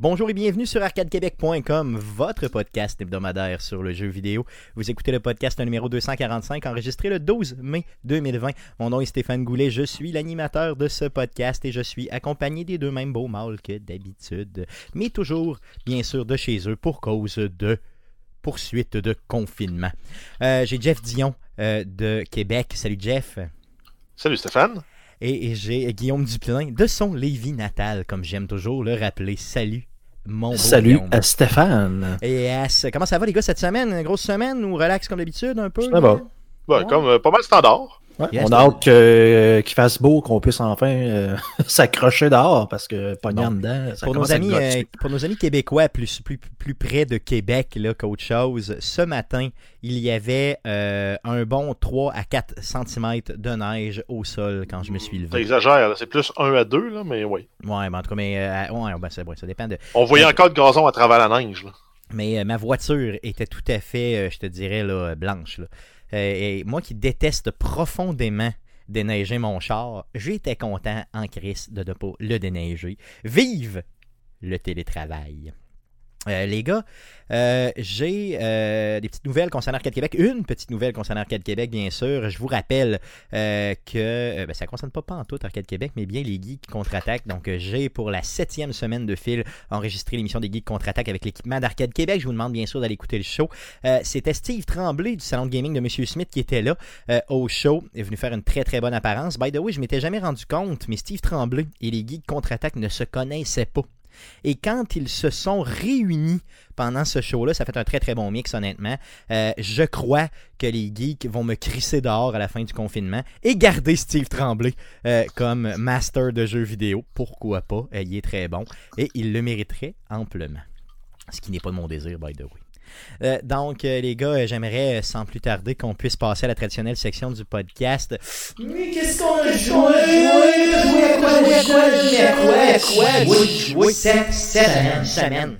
Bonjour et bienvenue sur arcadequebec.com, votre podcast hebdomadaire sur le jeu vidéo. Vous écoutez le podcast numéro 245 enregistré le 12 mai 2020. Mon nom est Stéphane Goulet, je suis l'animateur de ce podcast et je suis accompagné des deux mêmes beaux mâles que d'habitude, mais toujours bien sûr de chez eux pour cause de poursuite de confinement. Euh, J'ai Jeff Dion euh, de Québec. Salut Jeff. Salut Stéphane. Et, j'ai Guillaume Duplain de son Lévis natal, comme j'aime toujours le rappeler. Salut mon beau Salut Guillaume. à Stéphane. Et As, comment ça va les gars cette semaine? Une grosse semaine ou relax comme d'habitude un peu? Ça va. Ouais, Ouais. Comme euh, pas mal standard. Ouais, Yes. on a hâte que- euh, qu'il fasse beau, qu'on puisse enfin euh, s'accrocher dehors parce que pogner en dedans, ça Pour nos, amis, euh, pour nos amis québécois plus, plus, plus près de Québec là, qu'autre chose, ce matin, il y avait euh, un bon 3 à 4 cm de neige au sol quand je me suis levé. T'exagères, c'est plus 1 à 2, là, mais oui. Ouais, ben, en tout cas, mais, euh, ouais, ben, ouais, ça dépend de. On voyait encore le gazon à travers la neige. Là. Mais euh, ma voiture était tout à fait, euh, je te dirais, là, blanche. là. Euh, et moi qui déteste profondément déneiger mon char, j'étais content en crise de ne pas le déneiger. Vive le télétravail! Euh, les gars, euh, j'ai euh, des petites nouvelles concernant Arcade Québec. Une petite nouvelle concernant Arcade Québec, bien sûr. Je vous rappelle que ben, ça ne concerne pas, pas en tout Arcade Québec, mais bien les Geeks contre-attaque. Donc, j'ai pour la septième semaine de fil enregistré l'émission des Geeks contre-attaque avec l'équipement d'Arcade Québec. Je vous demande bien sûr d'aller écouter le show. C'était Steve Tremblay du salon de gaming de Monsieur Smith qui était là au show. Est venu faire une très très bonne apparence. By the way, je m'étais jamais rendu compte, mais Steve Tremblay et les Geeks contre-attaque ne se connaissaient pas. Et quand ils se sont réunis pendant ce show-là, ça fait un très très bon mix, honnêtement. Euh, je crois que les geeks vont me crisser dehors à la fin du confinement et garder Steve Tremblay euh, comme master de jeux vidéo. Pourquoi pas? Euh, il est très bon et il le mériterait amplement. Ce qui n'est pas de mon désir, by the way. Euh, donc, euh, les gars, euh, j'aimerais sans plus tarder qu'on puisse passer à la traditionnelle section du podcast. Mais qu'est-ce qu'on a joué? Joué à quoi? Joué à quoi? Joué à quoi? À quoi? Joué, joué cette semaine.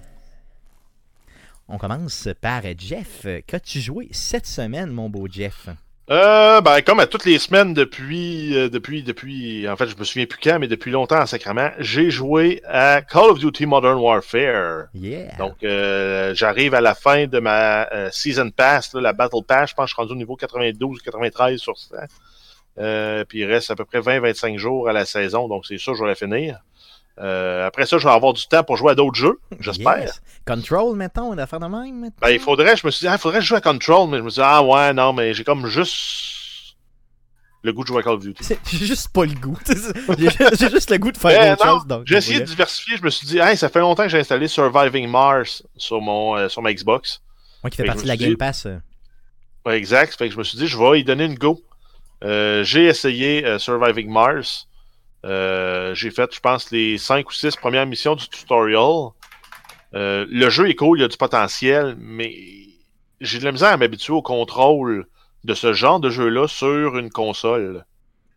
On commence par Jeff. Qu'as-tu joué cette semaine, mon beau Jeff? Euh, ben, comme à toutes les semaines depuis, euh, depuis, depuis, en fait, je me souviens plus quand, mais depuis longtemps en sacrament, j'ai joué à Call of Duty Modern Warfare. Yeah. Donc, euh, j'arrive à la fin de ma euh, Season Pass, là, la Battle Pass, je pense que je suis rendu au niveau 92 ou 93 sur 100. Euh, puis il reste à peu près 20-25 jours à la saison, donc c'est sûr que je vais la finir. Euh, après ça, je vais avoir du temps pour jouer à d'autres jeux, j'espère. Yes. Control, mettons, une affaire de même, mettons? Ben, il faudrait, je me suis dit, ah, il faudrait que je joue à Control, mais je me suis dit, ah ouais, non, mais j'ai comme juste le goût de jouer à Call of Duty. J'ai juste pas le goût. J'ai j'ai juste le goût de faire chose. donc J'ai essayé de diversifier, je me suis dit, hey, ça fait longtemps que j'ai installé Surviving Mars sur mon euh, sur ma Xbox. Moi qui fais Fait partie de la Game dit- Pass. euh, Ouais, exact. Fait que je me suis dit, je vais y donner une go. Euh, j'ai essayé Surviving Mars. Euh, j'ai fait, je pense, les 5 ou 6 premières missions du tutorial. Euh, le jeu est cool, il y a du potentiel, mais j'ai de la misère à m'habituer au contrôle de ce genre de jeu-là sur une console.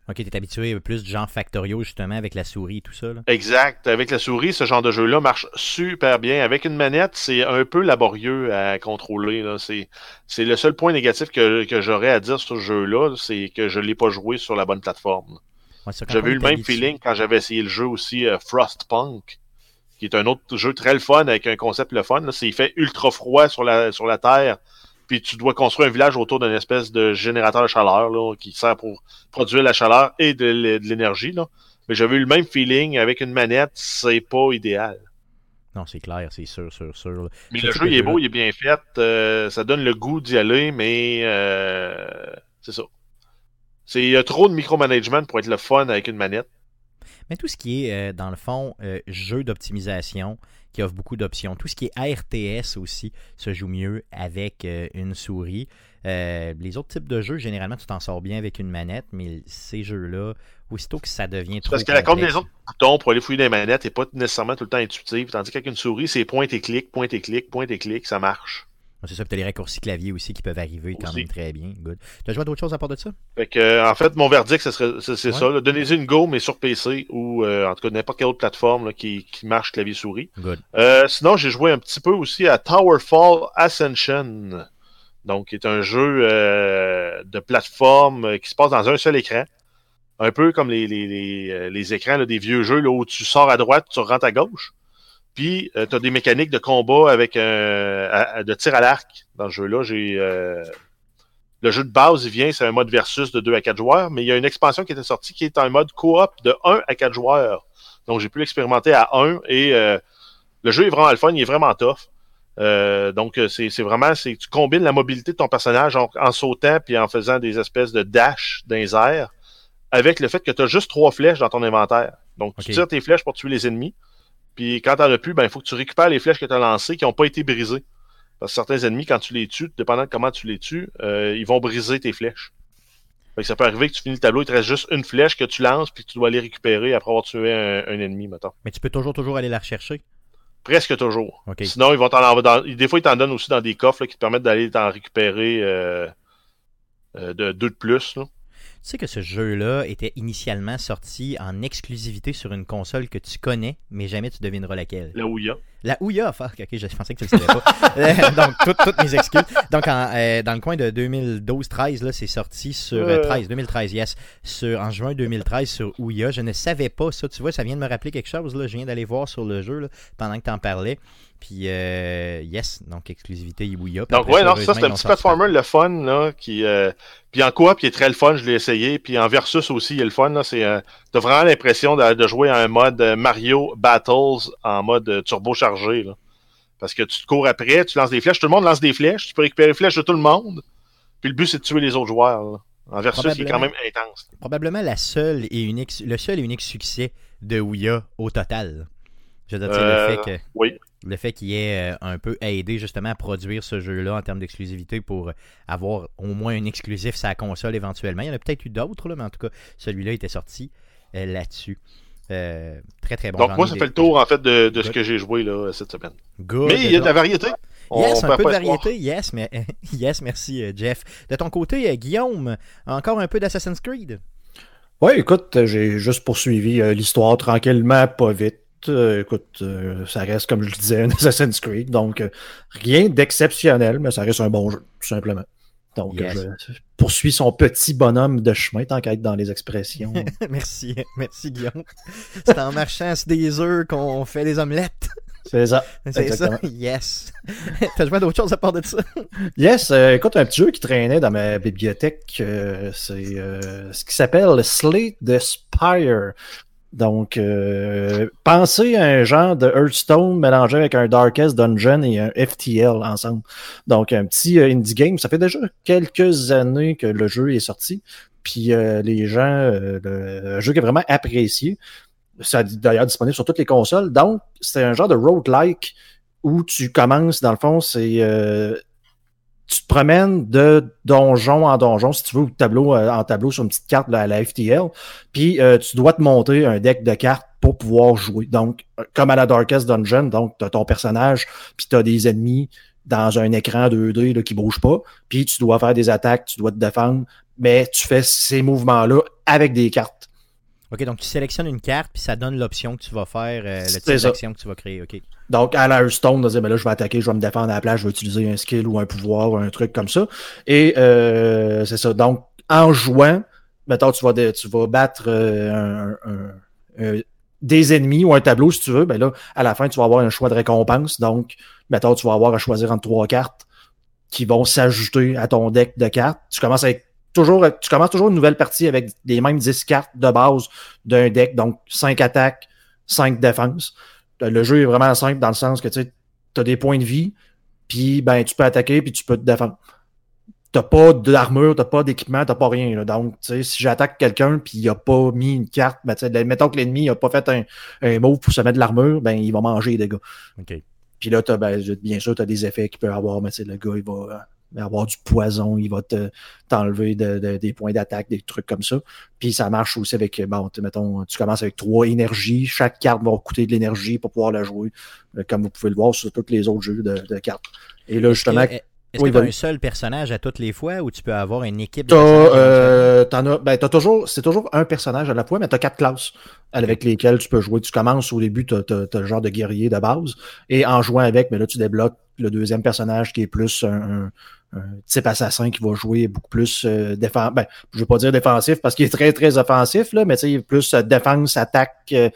Ok, t'es habitué plus du genre Factorio, justement, avec la souris et tout ça. Là. Exact. Avec la souris, ce genre de jeu-là marche super bien. Avec une manette, c'est un peu laborieux à contrôler. C'est, le seul point négatif que, que j'aurais à dire sur ce jeu-là, c'est que je l'ai pas joué sur la bonne plateforme. J'avais eu le même feeling quand j'avais essayé le jeu aussi euh, Frostpunk, qui est un autre jeu très le fun avec un concept le fun. C'est, il fait ultra froid sur la, sur la Terre, puis tu dois construire un village autour d'une espèce de générateur de chaleur là, qui sert pour produire la chaleur et de, l'é- de l'énergie. Mais j'avais eu le même feeling avec une manette, c'est pas idéal. Non, c'est clair, c'est sûr, sûr, sûr. Mais le jeu il est beau, il est bien fait, euh, ça donne le goût d'y aller, mais euh, c'est ça. C'est il y a trop de micromanagement pour être le fun avec une manette. Mais tout ce qui est, euh, dans le fond, euh, jeu d'optimisation, qui offre beaucoup d'options, tout ce qui est RTS aussi se joue mieux avec euh, une souris. Les autres types de jeux, généralement, tu t'en sors bien avec une manette, mais ces jeux-là, aussitôt que ça devient trop. Parce que la combinaison de boutons pour aller fouiller des manettes n'est pas nécessairement tout le temps intuitive. Tandis qu'avec une souris, c'est point et clic, point et clic, point et clic, ça marche. C'est ça, puis t'as les raccourcis clavier aussi qui peuvent arriver quand Aussi. même très bien. Good. Tu as joué à d'autres choses à part de ça? Fait que, euh, en fait, mon verdict, c'est Ouais. ça. Donnez-y une go, mais sur PC ou euh, en tout cas n'importe quelle autre plateforme là, qui, qui marche clavier-souris. Euh, sinon, j'ai joué un petit peu aussi à Towerfall Ascension. Donc, qui est un jeu euh, de plateforme qui se passe dans un seul écran. Un peu comme les, les, les, les écrans là, des vieux jeux là, où tu sors à droite, tu rentres à gauche. Puis, euh, tu as des mécaniques de combat avec un, à- de tir à l'arc dans le jeu-là. J'ai euh, le jeu de base, il vient, c'est un mode versus de 2 à 4 joueurs, mais il y a une expansion qui était sortie qui est un mode coop de 1 à 4 joueurs. Donc, j'ai pu l'expérimenter à 1 et euh, le jeu est vraiment le fun, il est vraiment tough. Euh, donc, euh, c'est vraiment, c'est tu combines la mobilité de ton personnage en, en sautant puis en faisant des espèces de dash dans les airs avec le fait que tu as juste trois flèches dans ton inventaire. Donc, tu tires tes flèches pour tuer les ennemis. Puis quand t'en as plus, ben, il faut que tu récupères les flèches que tu as lancées qui n'ont pas été brisées. Parce que certains ennemis, quand tu les tues, dépendant de comment tu les tues, euh, ils vont briser tes flèches. Fait que ça peut arriver que tu finis le tableau, il te reste juste une flèche que tu lances, puis que tu dois aller récupérer après avoir tué un, un ennemi, mettons. Mais tu peux toujours, toujours aller la rechercher? Presque toujours. Sinon, ils vont t'en envoyer dans- Des fois, ils t'en donnent aussi dans des coffres là, qui te permettent d'aller t'en récupérer euh, euh, de deux de plus. Là. Tu sais que ce jeu-là était initialement sorti en exclusivité sur une console que tu connais, mais jamais tu devineras laquelle. Là où il y a. La Ouya, fuck, ok, je pensais que tu le savais pas. Euh, Donc, toutes, toutes mes excuses. Donc, en, euh, dans le coin de 2012-13, là, c'est sorti sur... euh, Euh. 13, 2013, yes. Sur, en juin 2013 sur Ouya. Je ne savais pas ça. Tu vois, ça vient de me rappeler quelque chose. Là. Je viens d'aller voir sur le jeu là, pendant que tu en parlais. Puis, euh, yes, donc exclusivité Ouya. Donc, ouais, non, ça, c'est un petit platformer, le fun, là, qui... euh, Puis en coop, il est très le fun, je l'ai essayé. Puis en versus aussi, il est le fun, là. C'est... euh, T'as vraiment l'impression de, de jouer à un mode euh, Mario Battles en mode euh, là. Parce que tu te cours après, tu lances des flèches, tout le monde lance des flèches, tu peux récupérer les flèches de tout le monde. Puis le but, c'est de tuer les autres joueurs, là. En versus, il est quand même intense. Probablement la seule et unique, le seul et unique succès de Ouya au total. Je veux dire, Euh, le fait que... Oui. le fait qu'il ait euh, un peu aidé justement à produire ce jeu-là en termes d'exclusivité pour avoir au moins un exclusif sur la console éventuellement. Il y en a peut-être eu d'autres, mais en tout cas, celui-là était sorti euh, là-dessus. Euh, très très bon. Donc moi, ça des- fait le tour, en fait, de, de ce que j'ai joué, là, cette semaine. Good. Mais il y a de la variété. On Yes, un peu de variété, yes, mais yes, merci euh, Jeff. De ton côté, euh, Guillaume, encore un peu d'Assassin's Creed? Ouais, écoute, j'ai juste poursuivi euh, l'histoire tranquillement, pas vite. Euh, écoute, euh, ça reste, comme je le disais, un Assassin's Creed. Donc, euh, rien d'exceptionnel, mais ça reste un bon jeu, tout simplement. Donc, Yes. euh, je poursuis son petit bonhomme de chemin, tant qu'à être dans les expressions. merci, merci Guillaume. C'est en marchant sur des œufs qu'on fait des omelettes. C'est ça. C'est ça, yes. T'as joué à d'autres choses à part de ça? Yes, euh, écoute, un petit jeu qui traînait dans ma bibliothèque, euh, c'est euh, ce qui s'appelle Slate the Spire. Donc, euh, pensez à un genre de Hearthstone mélangé avec un Darkest Dungeon et un FTL ensemble. Donc, un petit euh, indie game. Ça fait déjà quelques années que le jeu est sorti. Puis euh, les gens, euh, le, un jeu qui est vraiment apprécié. C'est d'ailleurs disponible sur toutes les consoles. Donc, c'est un genre de roguelike où tu commences, dans le fond, c'est tu te promènes de donjon en donjon, si tu veux, ou de tableau euh, en tableau sur une petite carte, la, la FTL, puis euh, tu dois te monter un deck de cartes pour pouvoir jouer. Donc, euh, comme à la Darkest Dungeon, donc tu as ton personnage, puis tu as des ennemis dans un écran 2D là, qui bouge pas, puis tu dois faire des attaques, tu dois te défendre, mais tu fais ces mouvements-là avec des cartes. Ok, donc tu sélectionnes une carte, puis ça donne l'option que tu vas faire, euh, le type d'action que tu vas créer. Ok. Donc, à la Hearthstone, de dire, ben là, je vais attaquer, je vais me défendre à la place, je vais utiliser un skill ou un pouvoir ou un truc comme ça. Et euh, c'est ça. Donc, en jouant, mettons, tu vas, tu vas battre euh, un- un- un- des ennemis ou un tableau, si tu veux, ben là, à la fin, tu vas avoir un choix de récompense. Donc, mettons, tu vas avoir à choisir entre trois cartes qui vont s'ajouter à ton deck de cartes. Tu commences toujours, tu commences toujours une nouvelle partie avec les mêmes 10 cartes de base d'un deck, donc 5 attaques, 5 défenses. Le jeu est vraiment simple dans le sens que tu as des points de vie, puis ben, tu peux attaquer, puis tu peux te défendre. T'as pas d'armure, t'as pas d'équipement, t'as pas rien. là. Donc, tu sais, si j'attaque quelqu'un puis il a pas mis une carte, ben, sais, mettons que l'ennemi a pas fait un, un move pour se mettre de l'armure, ben il va manger les dégâts. Ok. Puis là, t'as, ben, bien sûr, tu as des effets qu'il peut avoir, mais le gars, il va euh, avoir du poison, il va te, t'enlever de- de- des points d'attaque, des trucs comme ça. Puis ça marche aussi avec, euh, bon, tu- mettons, tu commences avec trois énergies, chaque carte va coûter de l'énergie pour pouvoir la jouer, euh, comme vous pouvez le voir sur tous les autres jeux de, de cartes. Et là, justement, Est-ce que- Est-ce Oui, que tu as un seul personnage à toutes les fois ou tu peux avoir une équipe de euh, t'en as, ben, t'as toujours, c'est toujours un personnage à la fois, mais t'as quatre classes avec lesquelles tu peux jouer. Tu commences au début, t'as, t'as le genre de guerrier de base, et en jouant avec, mais là, tu débloques le deuxième personnage qui est plus un, un, type assassin qui va jouer beaucoup plus euh, défensif. Ben, je veux pas dire défensif parce qu'il est très, très offensif, là, mais plus euh, défense, attaque, euh,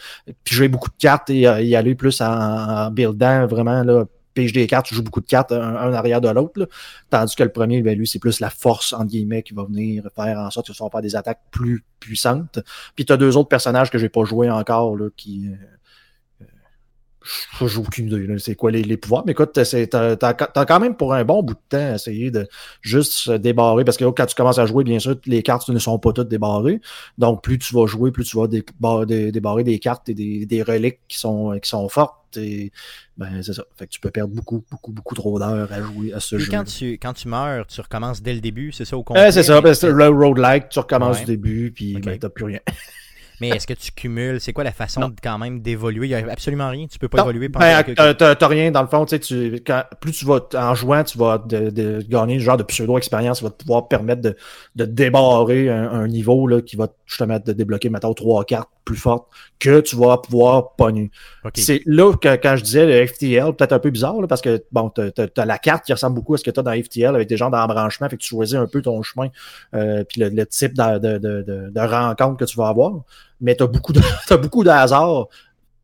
puis jouer beaucoup de cartes et y aller plus en, en buildant vraiment là, pige des cartes, tu joues beaucoup de cartes un, un arrière de l'autre. Tandis que le premier, ben, lui, c'est plus la force, entre guillemets, qui va venir faire en sorte que ça va faire des attaques plus puissantes. Puis tu as deux autres personnages que j'ai pas joué encore là, qui, je joue aucune idée, c'est quoi les, les, pouvoirs. Mais écoute, t'as as, quand même pour un bon bout de temps essayé de juste se débarrer, parce que quand tu commences à jouer, bien sûr, les cartes ne sont pas toutes débarrées. Donc, plus tu vas jouer, plus tu vas débarrer, débarrer des cartes et des, des, reliques qui sont, qui sont fortes. Et ben, c'est ça. Fait que tu peux perdre beaucoup, beaucoup, beaucoup trop d'heures à jouer à ce et jeu. Quand tu, quand tu meurs, tu recommences dès le début, c'est ça au complet? c'est ça, parce que le road-like, tu recommences du début, puis okay. ben, t'as plus rien. Mais est-ce que tu cumules? C'est quoi la façon de, quand même d'évoluer? Il n'y a absolument rien. Tu peux pas évoluer pendant ben, T'as rien dans le fond. Tu, quand, plus tu vas en jouant, tu vas de, de gagner genre de pseudo-expérience qui va te pouvoir permettre de, de débarrer un, un, niveau là, qui va justement te débloquer maintenant trois cartes plus fortes que tu vas pouvoir pogner. C'est là que quand je disais le FTL, peut-être un peu bizarre, là, parce que bon, tu as, la carte qui ressemble beaucoup à ce que tu as dans FTL avec des gens d'embranchement, fait que tu choisis un peu ton chemin, euh, puis le, le, type de, de, de, de, rencontre que tu vas avoir mais tu as beaucoup de, as beaucoup de hasard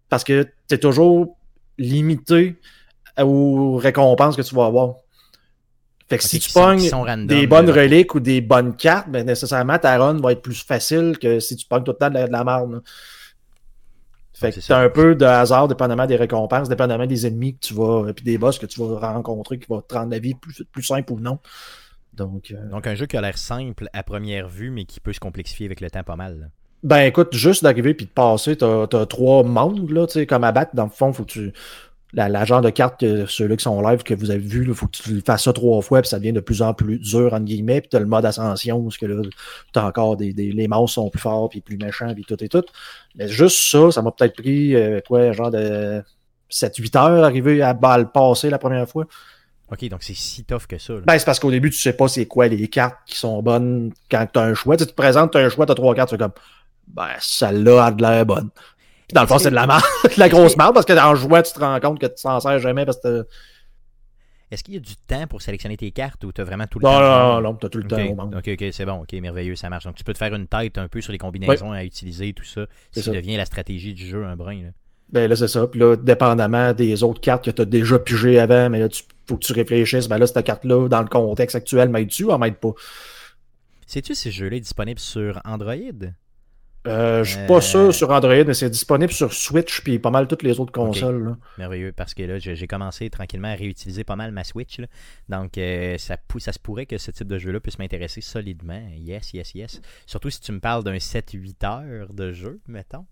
parce que tu es toujours limité aux récompenses que tu vas avoir. Fait que si tu pognes des bonnes reliques ou des bonnes cartes, ben nécessairement ta run va être plus facile que si tu pognes tout le temps de la, de la merde. Fait que t'as un peu de hasard dépendamment des récompenses, dépendamment des ennemis que tu vas, puis des boss que tu vas rencontrer qui vont te rendre la vie plus, plus simple ou non. Donc, euh, Donc un jeu qui a l'air simple à première vue, mais qui peut se complexifier avec le temps pas mal. Ben écoute, juste d'arriver puis de passer, t'as as trois mondes, là, tu sais, comme à battre, dans le fond, faut que tu. La, la genre de carte que ceux-là qui sont live que vous avez vu, il faut que tu fasses ça trois fois, puis ça devient de plus en plus dur, entre guillemets, puis t'as le mode ascension, parce que là, t'as encore des, des. Les monstres sont plus forts, puis plus méchants, puis tout et tout. Mais juste ça, ça m'a peut-être pris euh, quoi, genre de 7-8 heures arriver à, à le passer la première fois. OK, donc c'est si tough que ça. Là. Ben, c'est parce qu'au début, tu sais pas c'est quoi les cartes qui sont bonnes quand tu as un choix. Tu, te présentes, tu as un choix, tu as trois cartes, c'est comme ben, celle-là a de l'air bonne. Puis dans le fond, c'est de la merde, de la grosse merde, parce que dans le jouet, tu te rends compte que tu t'en sers jamais parce que est-ce qu'il y a du temps pour sélectionner tes cartes ou tu as vraiment tout le non, temps? Non, non, non, tu as tout le okay. temps. Ok, ok, c'est bon, ok, merveilleux, ça marche. Donc tu peux te faire une tête un peu sur les combinaisons oui. à utiliser, tout ça, si ça devient la stratégie du jeu un brin. Là. Ben là, c'est ça. Puis là, dépendamment des autres cartes que tu as déjà pigées avant, mais là, il faut que tu réfléchisses. Ben là, cette carte-là, dans le contexte actuel, m'aide-tu ou m'aide pas? Sais-tu si ce jeu-là est disponible sur Android? Euh, je suis pas sûr sur Android, mais c'est disponible sur Switch puis pas mal toutes les autres consoles. Okay. Là. Merveilleux, parce que là, j'ai commencé tranquillement à réutiliser pas mal ma Switch. Là. Donc, euh, ça, ça se pourrait que ce type de jeu-là puisse m'intéresser solidement. Yes, yes, yes. Surtout si tu me parles d'un 7-8 heures de jeu, mettons.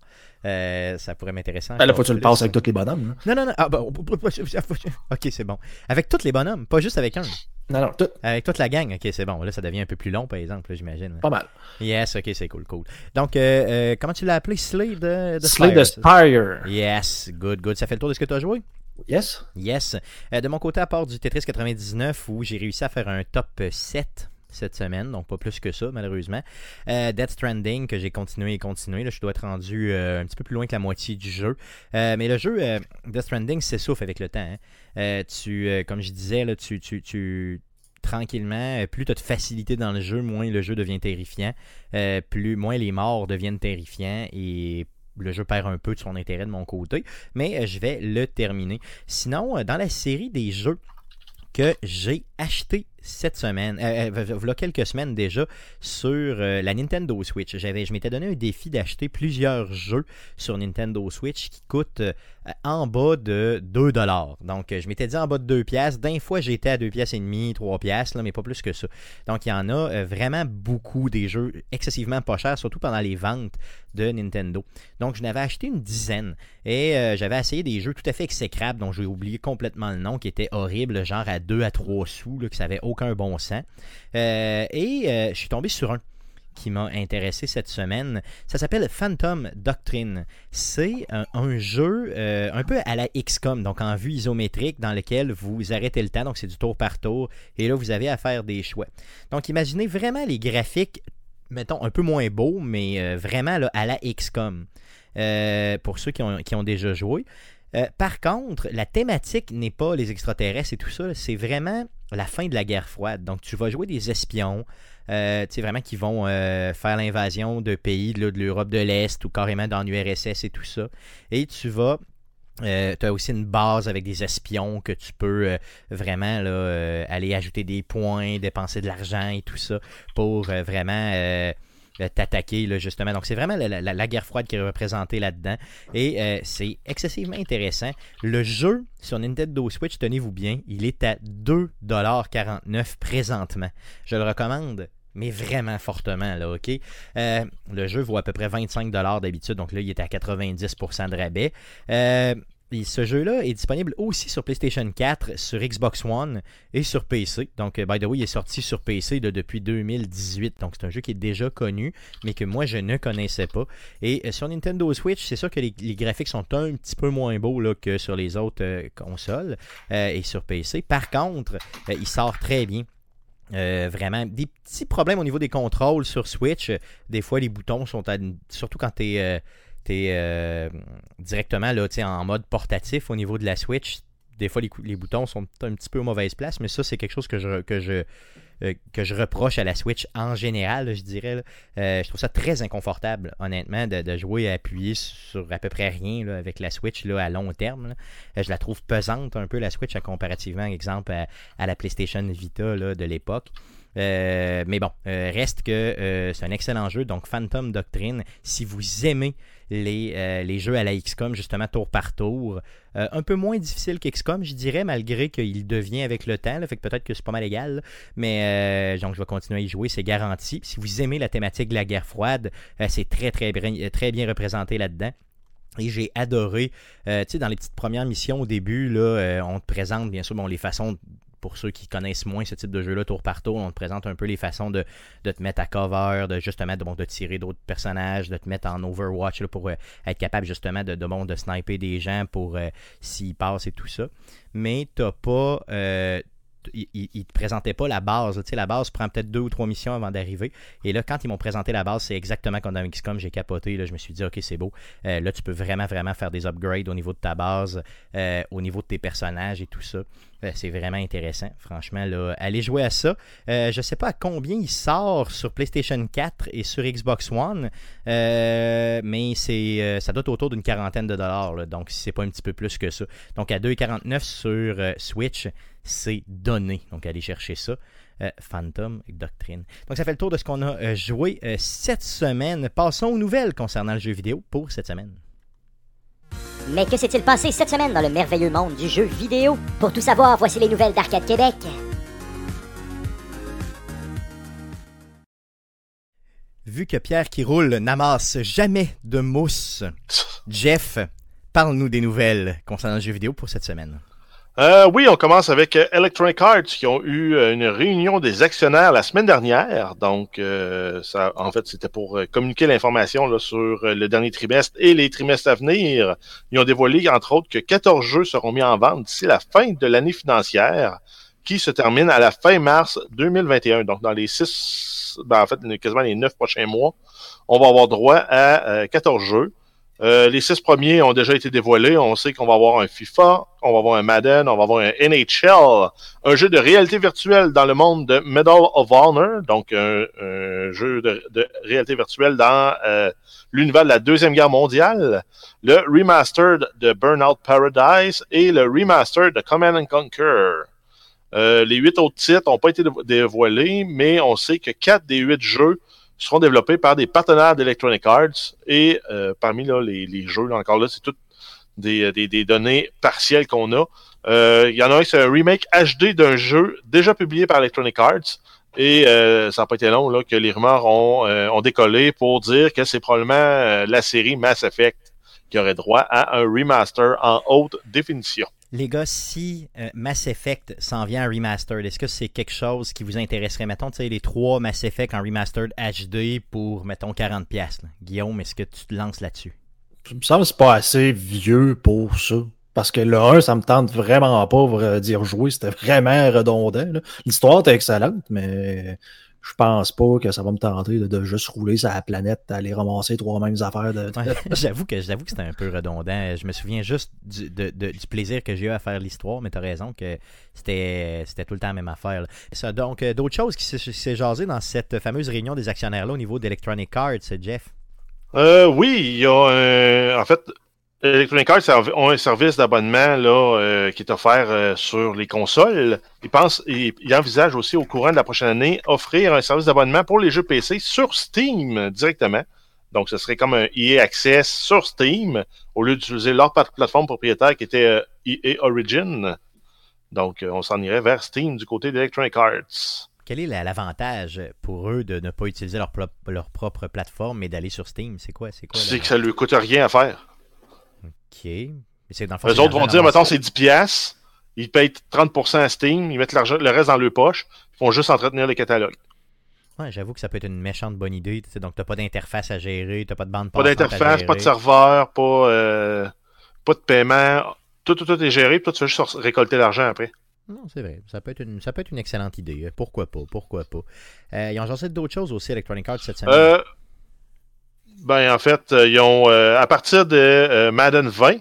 Euh, ça pourrait m'intéresser. Ben là, faut que tu le passes avec tous les bonhommes. Là. Non, non, non. Ah, ben, ok, c'est bon. Avec tous les bonhommes, pas juste avec un. Non, non, tout. Avec toute la gang, ok, c'est bon. Là, ça devient un peu plus long, par exemple, j'imagine. Pas mal. Yes, ok, c'est cool, cool. Donc, euh, euh, comment tu l'as appelé? Slay de, de Slay the Spire. Yes, good, good. Ça fait le tour de ce que tu as joué? Yes. Yes. Euh, de mon côté, à part du Tetris 99, où j'ai réussi à faire un top 7 cette semaine, donc pas plus que ça, malheureusement. Euh, Death Stranding, que j'ai continué et continué. Là, je dois être rendu euh, un petit peu plus loin que la moitié du jeu. Euh, mais le jeu Death Stranding s'essouffle avec le temps. Hein. tu, comme je disais, là, tu, tu, tu tranquillement, plus tu as de facilité dans le jeu, moins le jeu devient terrifiant. plus, moins les morts deviennent terrifiants et le jeu perd un peu de son intérêt de mon côté. Mais je vais le terminer. Sinon, dans la série des jeux que j'ai acheté cette semaine, euh, voilà quelques semaines déjà, sur euh, la Nintendo Switch. J'avais, je m'étais donné un défi d'acheter plusieurs jeux sur Nintendo Switch qui coûtent euh, en bas de 2 dollars. Donc, je m'étais dit en bas de 2 piastres. D'un fois, j'étais à 2 piastres et demi, 3 piastres, là, mais pas plus que ça. Donc, il y en a vraiment beaucoup des jeux excessivement pas chers, surtout pendant les ventes de Nintendo. Donc, je n'avais acheté une dizaine et j'avais essayé des jeux tout à fait exécrables dont j'ai oublié complètement le nom, qui étaient horribles, genre à 2 à 3 sous, là, qui savaient aucun bon sens. Euh, et euh, je suis tombé sur un qui m'a intéressé cette semaine. Ça s'appelle Phantom Doctrine. C'est un, jeu euh, un peu à la XCOM, donc en vue isométrique, dans lequel vous arrêtez le temps, donc c'est du tour par tour, et là vous avez à faire des choix. Donc imaginez vraiment les graphiques, mettons un peu moins beaux, mais vraiment là, à la XCOM. Pour ceux qui ont, qui ont déjà joué. Euh, par contre, la thématique n'est pas les extraterrestres et tout ça, c'est vraiment la fin de la guerre froide. Donc, tu vas jouer des espions, euh, tu sais, vraiment qui vont euh, faire l'invasion de pays de l'Europe de l'Est ou carrément dans l'URSS et tout ça. Et tu vas euh, tu as aussi une base avec des espions que tu peux vraiment aller ajouter des points, dépenser de l'argent et tout ça pour vraiment t'attaquer, justement. Donc, c'est vraiment la, guerre froide qui est représentée là-dedans. Et euh, c'est excessivement intéressant. Le jeu sur Nintendo Switch, tenez-vous bien, il est à 2,49$ présentement. Je le recommande mais vraiment fortement, là, OK? Euh, le jeu vaut à peu près 25$ d'habitude, donc là, il est à 90% de rabais. Euh, ce jeu-là est disponible aussi sur PlayStation 4, sur Xbox One et sur PC. Donc, euh, by the way, il est sorti sur PC depuis 2018. Donc, c'est un jeu qui est déjà connu, mais que moi, je ne connaissais pas. Et euh, sur Nintendo Switch, c'est sûr que les, graphiques sont un petit peu moins beaux que sur les autres euh, consoles et sur PC. Par contre, il sort très bien. vraiment des petits problèmes au niveau des contrôles sur Switch. Des fois, les boutons sont surtout quand tu es euh, directement en mode portatif au niveau de la Switch. Des fois, les, boutons sont un petit peu aux mauvaises places, mais ça, c'est quelque chose que je, euh, reproche à la Switch en général, je dirais. Euh, je trouve ça très inconfortable, honnêtement, de, jouer à appuyer sur à peu près rien avec la Switch à long terme. je la trouve pesante un peu, la Switch, comparativement, exemple, à, la PlayStation Vita de l'époque. Mais bon, reste que c'est un excellent jeu. Donc, Phantom Doctrine, si vous aimez euh, les, jeux à la XCOM, justement, tour par tour. Euh, un peu moins difficile qu'XCOM, je dirais, malgré qu'il devient avec le temps. fait que peut-être que c'est pas mal égal. Mais euh, donc, je vais continuer à y jouer, c'est garanti. si vous aimez la thématique de la guerre froide, c'est très, très, très bien représenté là-dedans. Et j'ai adoré, tu sais, dans les petites premières missions au début, là, on te présente bien sûr les façons pour ceux qui connaissent moins ce type de jeu-là, tour par tour, on te présente un peu les façons de, te mettre à cover, de justement de, bon, de tirer d'autres personnages, de te mettre en Overwatch pour euh, être capable justement de, de, bon, de sniper des gens pour euh, s'ils passent et tout ça. Mais t'as pas. Euh, il, ne te présentait pas la base. Tu la base prend peut-être deux ou trois missions avant d'arriver. Et là, quand ils m'ont présenté la base, c'est exactement comme dans XCOM, j'ai capoté. Là, je me suis dit, OK, c'est beau. là, tu peux vraiment, vraiment faire des upgrades au niveau de ta base, au niveau de tes personnages et tout ça. Euh, c'est vraiment intéressant. Franchement, là, allez jouer à ça. Euh, je ne sais pas à combien il sort sur PlayStation 4 et sur Xbox One, euh, mais c'est, ça doit être autour d'une quarantaine de dollars. donc, si c'est pas un petit peu plus que ça. Donc, à 2,49 sur Switch, c'est donné. Donc, allez chercher ça. Phantom Doctrine. Donc, ça fait le tour de ce qu'on a joué cette semaine. Passons aux nouvelles concernant le jeu vidéo pour cette semaine. Mais que s'est-il passé cette semaine dans le merveilleux monde du jeu vidéo? Pour tout savoir, voici les nouvelles d'Arcade Québec. Vu que Pierre qui roule n'amasse jamais de mousse, Jeff, parle-nous des nouvelles concernant le jeu vidéo pour cette semaine. Euh, oui, on commence avec euh, Electronic Arts qui ont eu euh, une réunion des actionnaires la semaine dernière. Donc, ça, en fait, c'était pour communiquer l'information sur le dernier trimestre et les trimestres à venir. Ils ont dévoilé, entre autres, que 14 jeux seront mis en vente d'ici la fin de l'année financière qui se termine à la fin mars 2021. Donc, dans les six, ben, en fait, quasiment les neuf prochains mois, on va avoir droit à 14 jeux. Euh, les six premiers ont déjà été dévoilés. On sait qu'on va avoir un FIFA, on va avoir un Madden, on va avoir un NHL, un jeu de réalité virtuelle dans le monde de Medal of Honor, donc un, jeu de, réalité virtuelle dans euh, l'univers de la Deuxième Guerre mondiale, le remastered de Burnout Paradise et le remastered de Command and Conquer. Euh, les huit autres titres n'ont pas été dévoilés, mais on sait que quatre des huit jeux seront développés par des partenaires d'Electronic Arts. Et euh, parmi les, jeux, encore là, c'est toutes des, des, données partielles qu'on a. Euh, il y en a un, c'est un remake HD d'un jeu déjà publié par Electronic Arts. Et euh, ça n'a pas été long que les rumeurs ont décollé pour dire que c'est probablement la série Mass Effect qui aurait droit à un remaster en haute définition. Les gars, si euh, Mass Effect s'en vient en remastered, est-ce que c'est quelque chose qui vous intéresserait? Mettons, tu sais, les trois Mass Effect en remastered HD pour, mettons, 40$. Guillaume, est-ce que tu te lances là-dessus? Ça me semble que pas assez vieux pour ça. Parce que le 1, ça me tente vraiment pas d'y rejouer. C'était vraiment redondant. L'histoire était excellente, mais je pense pas que ça va me tenter de, de juste rouler sur la planète, aller ramasser trois mêmes affaires. De... Ouais, j'avoue que j'avoue que c'était un peu redondant. Je me souviens juste du, de- de- du plaisir que j'ai eu à faire l'histoire, mais t'as raison que c'était c'était tout le temps la même affaire. Ça, donc, euh, d'autres choses qui s'est- s'est jasé dans cette fameuse réunion des actionnaires-là au niveau d'Electronic Arts, Jeff? Euh, oui, il y a un... En fait, Electronic Arts ont un service d'abonnement là euh, qui est offert euh, sur les consoles. Ils pensent, ils, ils envisagent aussi au courant de la prochaine année offrir un service d'abonnement pour les jeux PC sur Steam directement. Donc, ce serait comme un EA Access sur Steam au lieu d'utiliser leur pla- plateforme propriétaire qui était euh, EA Origin. Donc, on s'en irait vers Steam du côté d'Electronic Arts. Quel est la- l'avantage pour eux de ne pas utiliser leur, leur propre plateforme mais d'aller sur Steam? C'est quoi C'est quoi C'est que ça lui coûte rien à faire. C'est dans le fond, autres vont dire, mettons, c'est 10 piastres. Ils payent 30% à Steam, ils mettent l'argent- le reste dans leur poche, ils font juste entretenir les catalogues. Ouais, j'avoue que ça peut être une méchante bonne idée. tu sais, Donc, t'as pas d'interface à gérer, t'as pas de bande Pas d'interface, pas de serveur, pas, euh, pas de paiement. Tout, tout, tout est géré, puis toi, tu fais juste récolter l'argent après. Non, c'est vrai. Ça peut, être une, ça peut être une excellente idée. Pourquoi pas? Pourquoi pas? Euh, ils ont jasé d'autres choses aussi, Electronic Arts, cette semaine. Euh, ben, en fait, euh, ils ont, euh, à partir de euh, Madden 20,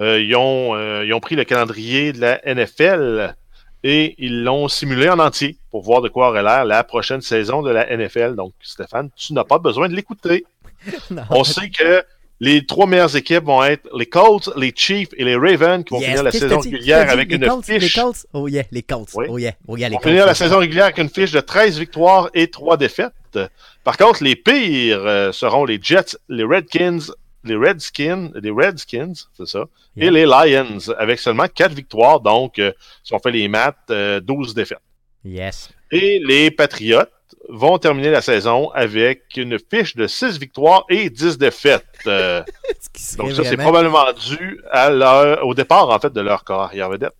euh, ils, ont, ils ont pris le calendrier de la NFL et ils l'ont simulé en entier pour voir de quoi aurait l'air la prochaine saison de la NFL. Donc, Stéphane, tu n'as pas besoin de l'écouter. On sait que les trois meilleures équipes vont être les Colts, les Chiefs et les Ravens qui vont Yes, finir la saison dit? régulière avec les une Colts, fiche. Les Colts? Oh yeah, les Colts. Oui. Oh yeah, oh yeah, les Ils vont Colts. finir la saison régulière avec une fiche de 13 victoires et 3 défaites. Par contre, les pires euh, seront les Jets, les Redskins, les Redskins, les Redskins, c'est ça, Yeah. et les Lions avec seulement 4 victoires. Donc, euh, si on fait les maths, euh, 12 défaites. Yes. Et les Patriots vont terminer la saison avec une fiche de 6 victoires et 10 défaites. Euh, donc ça, c'est probablement dû à leur, au départ, en fait, de leur carrière vedette.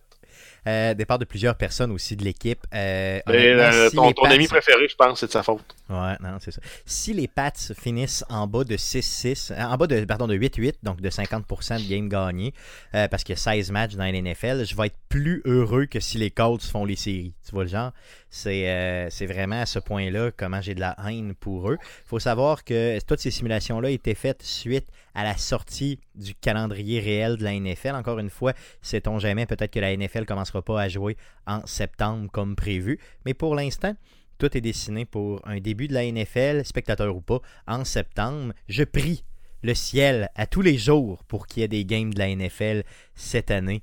Euh, départ de plusieurs personnes aussi de l'équipe. Euh, euh, si ton, ton ami préféré, je pense, c'est de sa faute. Ouais, non, c'est ça. Si les Pats finissent en bas de 6-6, euh, en bas de, pardon, de 8-8, donc de 50% de games gagnés, euh, parce qu'il y a 16 matchs dans l'NFL, je vais être plus heureux que si les Colts font les séries. Tu vois le genre? C'est euh, vraiment à ce point-là comment j'ai de la haine pour eux. Il faut savoir que toutes ces simulations-là étaient faites suite à la sortie du calendrier réel de la NFL. Encore une fois, sait-on jamais, peut-être que la NFL commencera pas à jouer en septembre comme prévu. Mais pour l'instant, tout est dessiné pour un début de la NFL, spectateur ou pas, en septembre. Je prie le ciel à tous les jours pour qu'il y ait des games de la NFL cette année.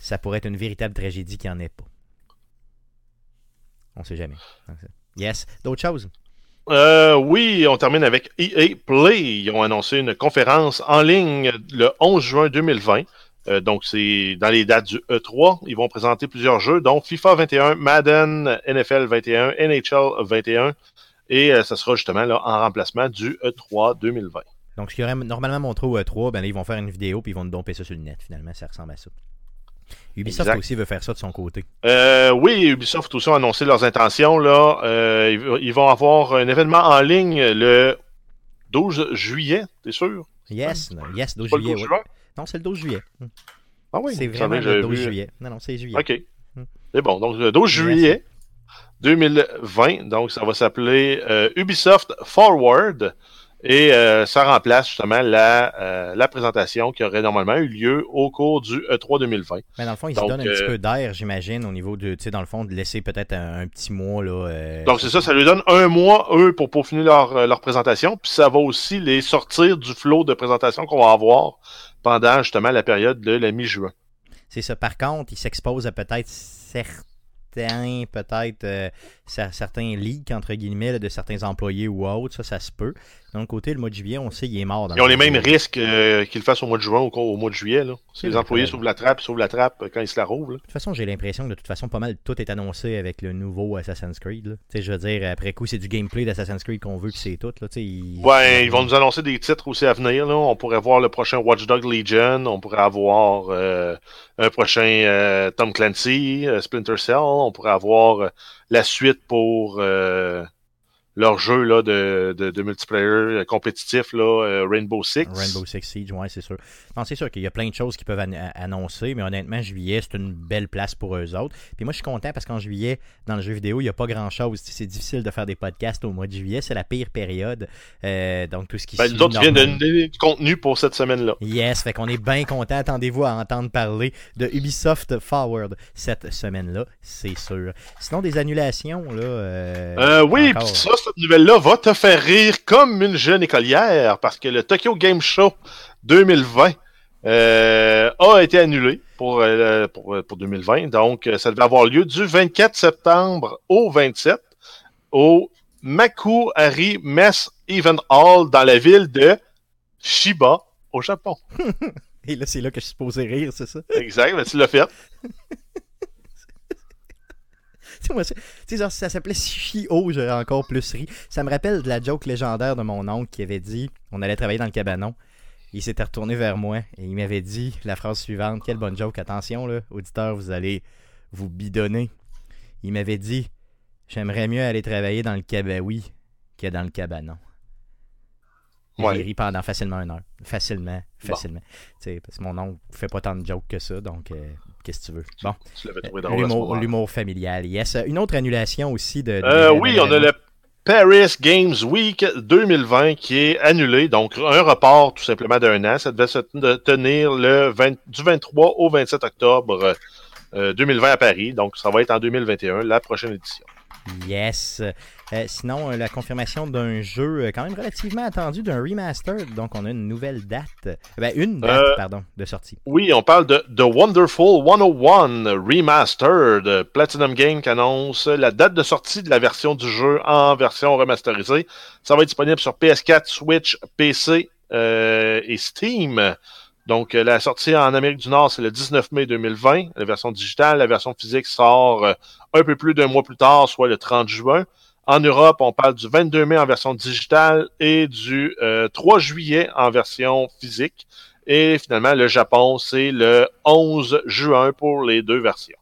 Ça pourrait être une véritable tragédie qu'il n'y en ait pas. On sait jamais. Yes. D'autres choses? Euh, oui, on termine avec EA Play. Ils ont annoncé une conférence en ligne le 11 juin 2020. Euh, donc, c'est dans les dates du E3. Ils vont présenter plusieurs jeux, dont FIFA 21, Madden, NFL 21, NHL 21. Et euh, ça sera justement là, en remplacement du E E3 2020. Donc, ce qui aurait normalement montré au E3, ben là, ils vont faire une vidéo puis ils vont nous domper ça sur le net, finalement. Ça ressemble à ça. Ubisoft Exact. aussi veut faire ça de son côté. Euh, oui, Ubisoft aussi ont annoncé leurs intentions. Là. Euh, ils, vont avoir un événement en ligne le 12 juillet, t'es sûr? Yes, non, yes, 12 Pas le juillet. 12 oui. juin? Non, c'est le 12 juillet. Ah oui, c'est vraiment le j'avais 12 vu- juillet. Non, non, c'est juillet. OK. Hmm. C'est bon. Donc, le 12 juillet 2020, donc ça va s'appeler euh, Ubisoft Forward. Et euh, ça remplace justement la, euh, la présentation qui aurait normalement eu lieu au cours du E E3 2020. Mais dans le fond, ils se donnent un euh, petit peu d'air, j'imagine, au niveau de, tu sais, dans le fond, de laisser peut-être un, un petit mois, là. euh, Donc c'est ça, ça lui donne un mois, eux, pour peaufiner leur, euh, leur présentation. Puis ça va aussi les sortir du flot de présentation qu'on va avoir pendant justement la période de la mi-juin. C'est ça. Par contre, ils s'exposent à peut-être certains, peut-être, euh, certains leaks, entre guillemets, là, de certains employés ou autres. Ça, ça se peut. D'un côté, le mois de juillet, on sait qu'il est mort. Dans Ils ont le les mêmes risques euh, qu'ils le fassent au mois de juin ou au mois de juillet. Là. C'est Les employés s'ouvrent la trappe, s'ouvrent la trappe euh, quand ils se la rouvrent. De toute façon, j'ai l'impression que de toute façon, pas mal tout est annoncé avec le nouveau Assassin's Creed. je veux dire, après coup, c'est du gameplay d'Assassin's Creed qu'on veut, puis c'est tout. Là, tu sais, ils... Ouais, ils vont nous annoncer des titres aussi à venir. Là. On pourrait voir le prochain Watch Dog Legion. On pourrait avoir euh, un prochain euh, Tom Clancy, Splinter Cell. On pourrait avoir la suite pour euh, leur jeu là, de, de, de multiplayer compétitif, là, euh, Rainbow Six. Rainbow Six Siege, ouais, c'est sûr. Non, c'est sûr qu'il y a plein de choses qu'ils peuvent an- annoncer, mais honnêtement, juillet, c'est une belle place pour eux autres. Puis moi, je suis content parce qu'en juillet, dans le jeu vidéo, il n'y a pas grand-chose. C'est difficile de faire des podcasts au mois de juillet. C'est la pire période. Euh, donc, tout ce qui Ben, nous autres, viens de donner du contenu pour cette semaine-là. Yes, fait qu'on est bien content. Attendez-vous à entendre parler de Ubisoft Forward cette semaine-là, c'est sûr. Sinon, des annulations, là. euh, Euh, oui, puis ça, cette nouvelle-là va te faire rire comme une jeune écolière parce que le Tokyo Game Show 2020 euh, a été annulé pour, euh, pour, pour 2020. Donc, euh, ça devait avoir lieu du 24 septembre au 27 au Makuhari Mess Event Hall dans la ville de Shiba, au Japon. Et là, c'est là que je suis supposé rire, c'est ça? Exact, ben, tu l'as fait. Moi, genre, si ça s'appelait Shio, j'aurais encore plus ri. Ça me rappelle de la joke légendaire de mon oncle qui avait dit on allait travailler dans le cabanon. Il s'était retourné vers moi et il m'avait dit la phrase suivante Quelle bonne joke, attention, là, auditeur, vous allez vous bidonner. Il m'avait dit J'aimerais mieux aller travailler dans le cabaoui que dans le cabanon. Ouais. J'ai ri pendant facilement une heure. Facilement, facilement. Tu sais, parce que mon oncle fait pas tant de jokes que ça, donc euh, qu'est-ce que tu veux. Bon. Ce L'humour, familial, yes. Une autre annulation aussi de. de- Euh, oui, de- on a le Paris Games Week 2020 qui est annulé, donc un report tout simplement d'un an. Ça devait se ten- tenir le 20 du 23 au 27 octobre euh, 2020 à Paris, donc ça va être en 2021, la prochaine édition. Yes. Euh, sinon, euh, la confirmation d'un jeu euh, quand même relativement attendu, d'un remaster. Donc, on a une nouvelle date. Ben, une date, Euh, pardon, de sortie. Oui, on parle de The Wonderful 101 Remastered. Platinum Game qui annonce la date de sortie de la version du jeu en version remasterisée. Ça va être disponible sur PS4, Switch, PC euh, et Steam. Donc, euh, la sortie en Amérique du Nord, c'est le 19 mai 2020, la version digitale. La version physique sort euh, un peu plus d'un mois plus tard, soit le 30 juin. En Europe, on parle du 22 mai en version digitale et du euh, 3 juillet en version physique. Et finalement, le Japon, c'est le 11 juin pour les deux versions.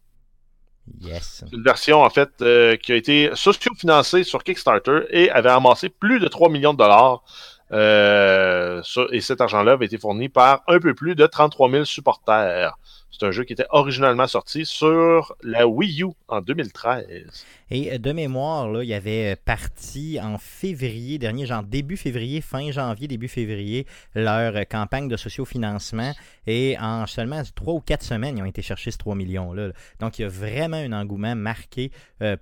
Yes. C'est une version, en fait, euh, qui a été socio-financée sur Kickstarter et avait amassé plus de 3 millions de dollars. Euh, et cet argent-là avait été fourni par un peu plus de 33 000 supporters. C'est un jeu qui était originalement sorti sur la Wii U en 2013. Et euh, de mémoire, là, il y avait euh, parti en février dernier, genre début février, fin janvier, début février, leur euh, campagne de sociofinancement. Et en seulement trois ou quatre semaines, ils ont été chercher ce 3 millions-là. là. Donc, il y a vraiment un engouement marqué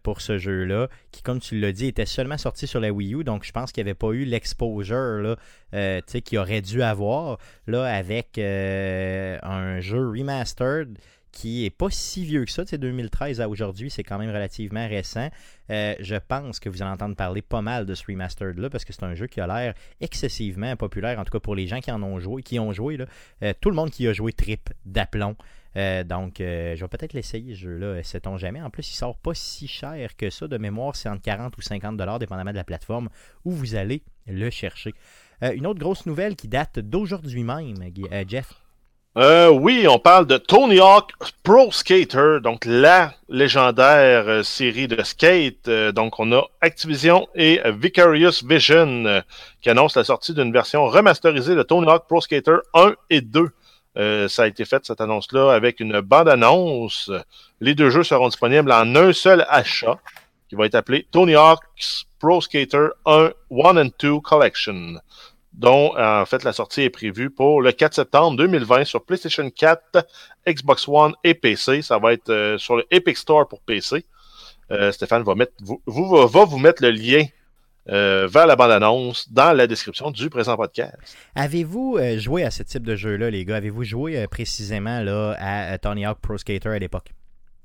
pour ce jeu-là, qui, comme tu l'as dit, était seulement sorti sur la Wii U. Donc, je pense qu'il n'y avait pas eu l'exposure qu'il aurait dû avoir là, avec un jeu remastered qui est pas si vieux que ça, sais, 2013 à aujourd'hui, c'est quand même relativement récent. Euh, je pense que vous allez entendre parler pas mal de ce remastered-là, parce que c'est un jeu qui a l'air excessivement populaire, en tout cas pour les gens qui en ont joué, qui ont joué, Euh, tout le monde qui a joué trip d'aplomb. Euh, donc, je vais peut-être l'essayer, ce jeu-là, sait-on jamais. En plus, il sort pas si cher que ça. De mémoire, c'est entre 40 ou 50 dollars, dépendamment de la plateforme où vous allez le chercher. Une autre grosse nouvelle qui date d'aujourd'hui même, Jeff. Euh, oui, on parle de Tony Hawk Pro Skater, donc la légendaire euh, série de skate. Euh, donc, on a Activision et Vicarious Vision qui annoncent la sortie d'une version remasterisée de Tony Hawk Pro Skater 1 et 2. Euh, ça a été fait, cette annonce-là, avec une bande-annonce. Les deux jeux seront disponibles en un seul achat, qui va être appelé Tony Hawk's Pro Skater 1 1 and 2 Collection dont en fait la sortie est prévue pour le 4 septembre 2020 sur PlayStation 4, Xbox One et PC. Ça va être euh, sur le Epic Store pour PC. Euh, Stéphane va mettre vous, vous- va, vous mettre le lien euh, vers la bande-annonce dans la description du présent podcast. Avez-vous euh, joué à ce type de jeu-là, les gars? Avez-vous joué euh, précisément là, à, euh, Tony Hawk Pro Skater à l'époque?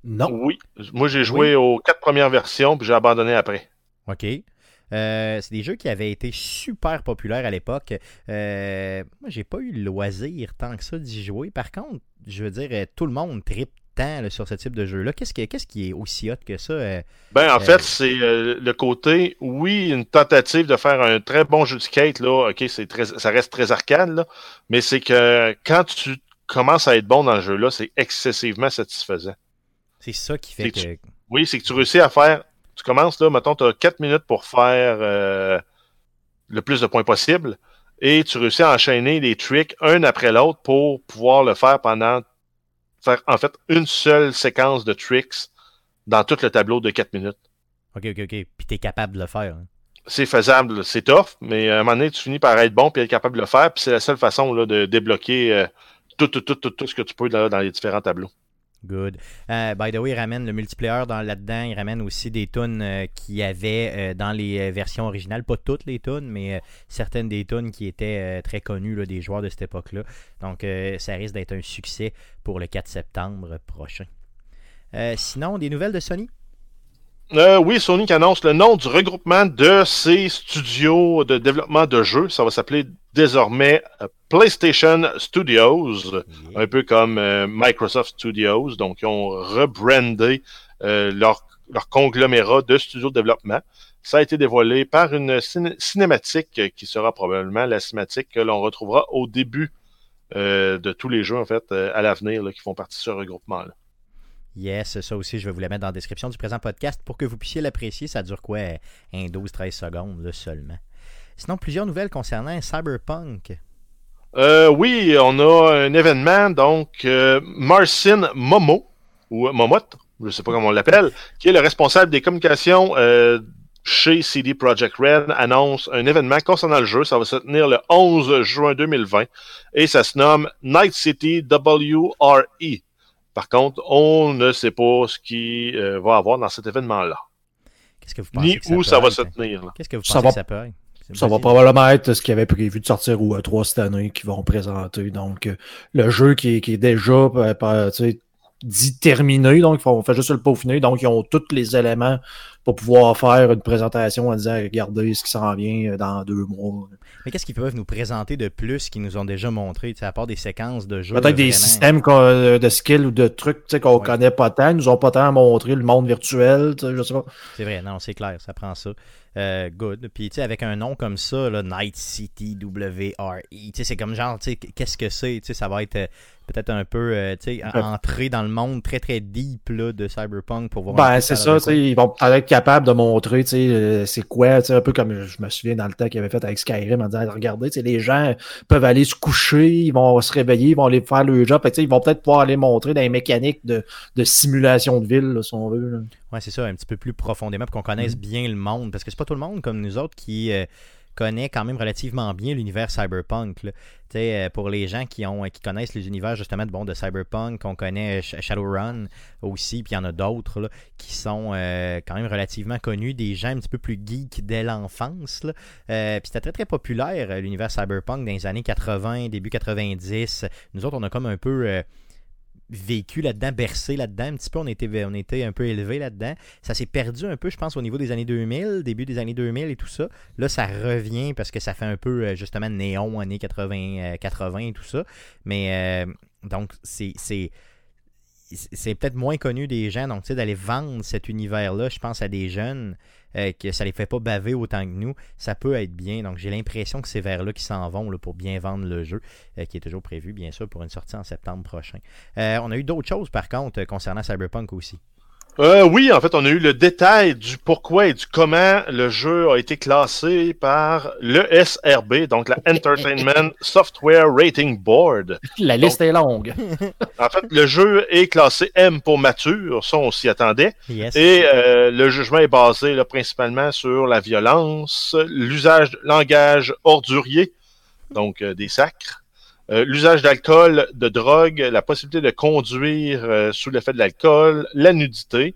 Non. Oui, moi j'ai joué aux quatre premières versions puis j'ai abandonné après. OK. Euh, c'est des jeux qui avaient été super populaires à l'époque. Euh, moi, j'ai pas eu le loisir tant que ça d'y jouer. Par contre, je veux dire, euh, tout le monde tripe tant là, sur ce type de jeu-là. Qu'est-ce qui, qu'est-ce qui est aussi hot que ça? euh? Ben, en fait, c'est le côté, oui, une tentative de faire un très bon jeu de skate, là, ok, c'est très, ça reste très arcade, là, mais c'est que quand tu commences à être bon dans le jeu-là, c'est excessivement satisfaisant. c'est ça qui fait que. Oui, c'est que tu réussis à faire Tu commences, là, mettons, tu as 4 minutes pour faire euh, le plus de points possible et tu réussis à enchaîner les tricks un après l'autre pour pouvoir le faire pendant faire en fait une seule séquence de tricks dans tout le tableau de 4 minutes. Ok, ok, ok. Puis t'es capable de le faire. hein. C'est faisable, c'est tough, mais à un moment donné, tu finis par être bon puis être capable de le faire, puis c'est la seule façon là, de débloquer euh, tout, tout, tout, tout, tout ce que tu peux là, dans les différents tableaux. Good. Euh, by the way, il ramène le multiplayer dans là-dedans. Il ramène aussi des tunes euh, qu'il y avait euh, dans les versions originales. Pas toutes les tunes, mais certaines des tunes qui étaient très connues des joueurs de cette époque-là. Donc, ça risque d'être un succès pour le 4 septembre prochain. Sinon, des nouvelles de Sony? Euh, oui, Sony qui annonce le nom du regroupement de ses studios de développement de jeux. Ça va s'appeler désormais euh, PlayStation Studios, Yeah. un peu comme euh, Microsoft Studios. Donc, ils ont rebrandé euh, leur, leur conglomérat de studios de développement. Ça a été dévoilé par une ciné- cinématique qui sera probablement la cinématique que l'on retrouvera au début euh, de tous les jeux, en fait, euh, à l'avenir, qui font partie de ce regroupement-là. Yes, ça aussi, je vais vous la mettre dans la description du présent podcast pour que vous puissiez l'apprécier. Ça dure quoi Un 12-13 secondes seulement. Sinon, plusieurs nouvelles concernant Cyberpunk. Euh, oui, on a un événement, donc euh, Marcin Momo, ou Momot, je sais pas comment on l'appelle, qui est le responsable des communications euh, chez CD Projekt Red, annonce un événement concernant le jeu. Ça va se tenir le 11 juin 2020 et ça se nomme Night City WRE. Par contre, on ne sait pas ce qui euh, va avoir dans cet événement-là, Qu'est-ce que vous pensez ni que où peut ça va être? se tenir. là. Qu'est-ce que vous Ça pensez va- que ça peut être? Ça va probablement être ce qui avait prévu de sortir au E3 cette année qu'ils vont présenter. Donc, euh, le jeu qui est, qui est déjà dit terminé, donc on fait juste le peaufiner. Donc, ils ont tous les éléments pour pouvoir faire une présentation en disant regardez ce qui s'en vient euh, dans deux mois. Mais qu'est-ce qu'ils peuvent nous présenter de plus qu'ils nous ont déjà montré, à part des séquences de jeux Peut-être des systèmes euh, de skills ou de trucs tu sais, qu'on Ouais. connaît pas tant. Ils nous ont pas tant montré le monde virtuel. Je sais pas. C'est vrai, non, c'est clair, ça prend ça. Euh, good. Puis, tu sais, avec un nom comme ça, là, Night City WRE, tu sais, c'est comme genre, tu sais, qu'est-ce que c'est? Tu sais, ça va être euh, peut-être un peu, euh, sais, Ouais. entrer dans le monde très, très deep, là, de Cyberpunk pour voir Ben, c'est ça, ils vont peut-être être capables de montrer, tu sais, euh, c'est quoi, tu sais, un peu comme je me souviens dans le temps qu'ils avaient fait avec Skyrim en disant, regardez, tu sais, les gens peuvent aller se coucher, ils vont se réveiller, ils vont aller faire le job, ils vont peut-être pouvoir aller montrer dans les mécaniques de, de simulation de ville, là, si on veut. là. Ouais, c'est ça, un petit peu plus profondément pour qu'on connaisse Mm. bien le monde. Parce que c'est pas tout le monde comme nous autres qui euh, connaît quand même relativement bien l'univers cyberpunk. euh, pour les gens qui ont qui connaissent les univers justement de, bon, de cyberpunk, on connaît Sh- Shadowrun aussi, puis il y en a d'autres qui sont euh, quand même relativement connus, des gens un petit peu plus geeks dès l'enfance. Euh, puis c'était très très populaire euh, l'univers cyberpunk dans les années 80, début 90. Nous autres, on a comme un peu euh, vécu là-dedans, bercé là-dedans, un petit peu, on était, un peu élevé là-dedans. Ça s'est perdu un peu, je pense, au niveau des années 2000, début des années 2000 et tout ça. Là, ça revient parce que ça fait un peu, euh, justement, néon, années 80, euh, 80 et tout ça. Mais, euh, donc, c'est... c'est peut-être moins connu des gens, donc tu sais, d'aller vendre cet univers-là, je pense à des jeunes, euh, que ça les fait pas baver autant que nous, ça peut être bien. Donc j'ai l'impression que c'est vers là qu'ils s'en vont là, pour bien vendre le jeu, euh, qui est toujours prévu, bien sûr, pour une sortie en septembre prochain. Euh, on a eu d'autres choses, par contre, concernant Cyberpunk aussi. Euh, oui, en fait, on a eu le détail du pourquoi et du comment le jeu a été classé par l'ESRB, donc la Entertainment Software Rating Board. La liste est longue. En fait, le jeu est classé M pour mature, ça on s'y attendait, Yes. et euh, le jugement est basé là, principalement sur la violence, l'usage de langage ordurier, donc euh, des sacres, euh, l'usage d'alcool, de drogue, la possibilité de conduire euh, sous l'effet de l'alcool, la nudité.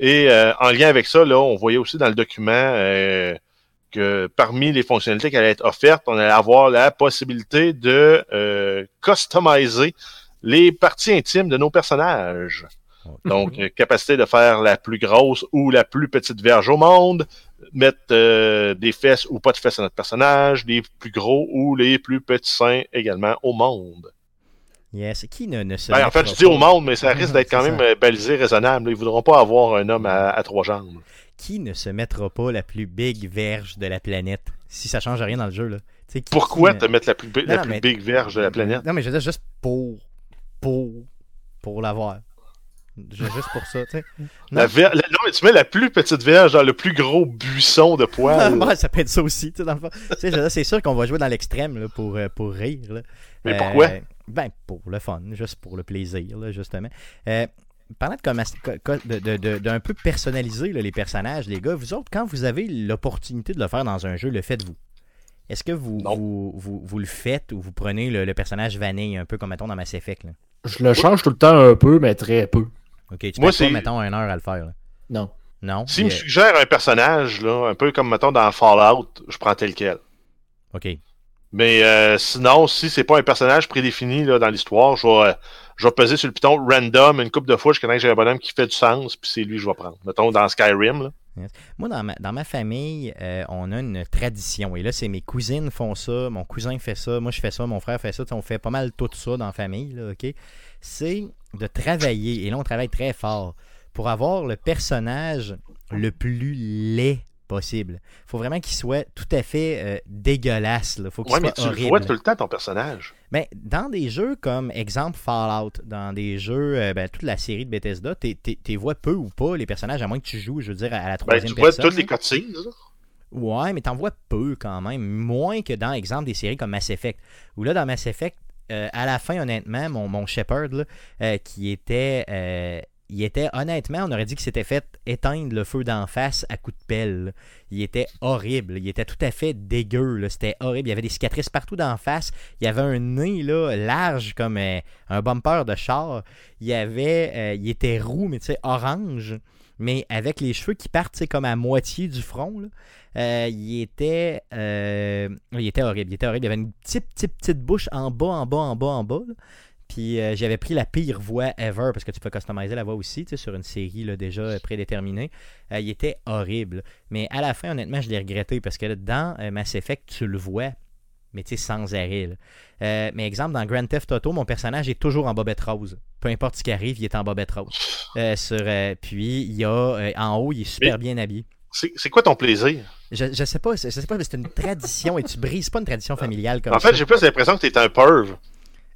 Et euh, en lien avec ça, là, on voyait aussi dans le document euh, que parmi les fonctionnalités qui allaient être offertes, on allait avoir la possibilité de euh, customiser les parties intimes de nos personnages. Donc, capacité de faire la plus grosse ou la plus petite verge au monde, mettre euh, des fesses ou pas de fesses à notre personnage, les plus gros ou les plus petits seins également au monde. Yes. Qui ne, ne se Ben, en fait, je dis au monde, mais ça risque d'être quand même ça. euh, balisé, raisonnable. Ils voudront pas avoir un homme à, à trois jambes. Qui ne se mettra pas la plus big verge de la planète? Si ça change rien dans le jeu là qui- Pourquoi qui ne- te mettre la plus, Non, la non, plus mais- big verge de la planète? Non, mais je veux dire juste pour pour pour l'avoir. Juste pour ça, tu sais. La Non. ver- la- non, mais tu mets la plus petite verge dans le plus gros buisson de poils. Ouais, ça peut être ça aussi, tu sais, dans le fond. Tu sais, c'est sûr qu'on va jouer dans l'extrême là, pour, euh, pour rire. là. Mais Euh, pourquoi? Ben, pour le fun, juste pour le plaisir, là, justement. Euh, parlant de, de, de- peu personnaliser là, les personnages, les gars, vous autres, quand vous avez l'opportunité de le faire dans un jeu, le faites-vous? Est-ce que vous, vous, vous, vous le faites ou vous prenez le, le personnage vanille, un peu comme, mettons, dans Mass Effect? Là? Je le change tout le temps un peu, mais très peu. Ok, tu Moi, pas, c'est- mettons, une heure à le faire. là. Non. Non? S'il me suggère un personnage, là, un peu comme, mettons, dans Fallout, je prends tel quel. ok. Mais euh, sinon, si c'est pas un personnage prédéfini là, dans l'histoire, je vais, je vais peser sur le piton random une couple de fois jusqu'à temps que j'ai un bonhomme qui fait du sens, puis c'est lui que je vais prendre. Mettons dans Skyrim. Là. Moi, dans ma, dans ma famille, euh, on a une tradition. Et là, c'est mes cousines font ça, mon cousin fait ça, moi je fais ça, mon frère fait ça. On fait pas mal tout ça dans la famille, là, OK? C'est de travailler, et là, on travaille très fort, pour avoir le personnage le plus laid possible. faut vraiment qu'il soit tout à fait euh, dégueulasse. Là. faut qu'il Ouais, mais tu le vois tout le temps, ton personnage. Ben, dans des jeux comme exemple Fallout, dans des jeux, euh, ben, toute la série de Bethesda, tu les vois peu ou pas les personnages, à moins que tu joues, je veux dire, à la Ben, troisième tu vois toutes les cutscenes. là. Ouais, mais t'en vois peu quand même. Moins que dans, exemple, des séries comme Mass Effect. Où là, dans Mass Effect, euh, à la fin, honnêtement, mon, mon Shepard, là, euh, qui était. euh, il était, honnêtement, on aurait dit qu'il s'était fait éteindre le feu d'en face à coups de pelle. Il était horrible. Il était tout à fait dégueu. C'était horrible. Il y avait des cicatrices partout d'en face. Il y avait un nez large comme un bumper de char. Il avait. il était roux, mais tu sais, orange. Mais avec les cheveux qui partent comme à moitié du front. là. Euh, il était euh, il était horrible, il était horrible. Il avait une petite, petite, petite bouche en bas, en bas, en bas, en bas. Puis euh, j'avais pris la pire voix ever parce que tu peux customiser la voix aussi sur une série là, déjà prédéterminée. Il était horrible. Mais à la fin, honnêtement, je l'ai regretté parce que dans Mass Effect, tu le vois, mais tu sais, sans arrêt. là. Euh, mais exemple, dans Grand Theft Auto, mon personnage est toujours en bobette rose. Peu importe ce qui arrive, il est en bobette rose. Euh, sur, euh, puis il y a en haut, il est super bien habillé. C'est quoi ton plaisir? Je, je sais pas, je sais pas, mais c'est une tradition et tu brises pas une tradition familiale comme En ça. fait, j'ai plus l'impression que t'es un perv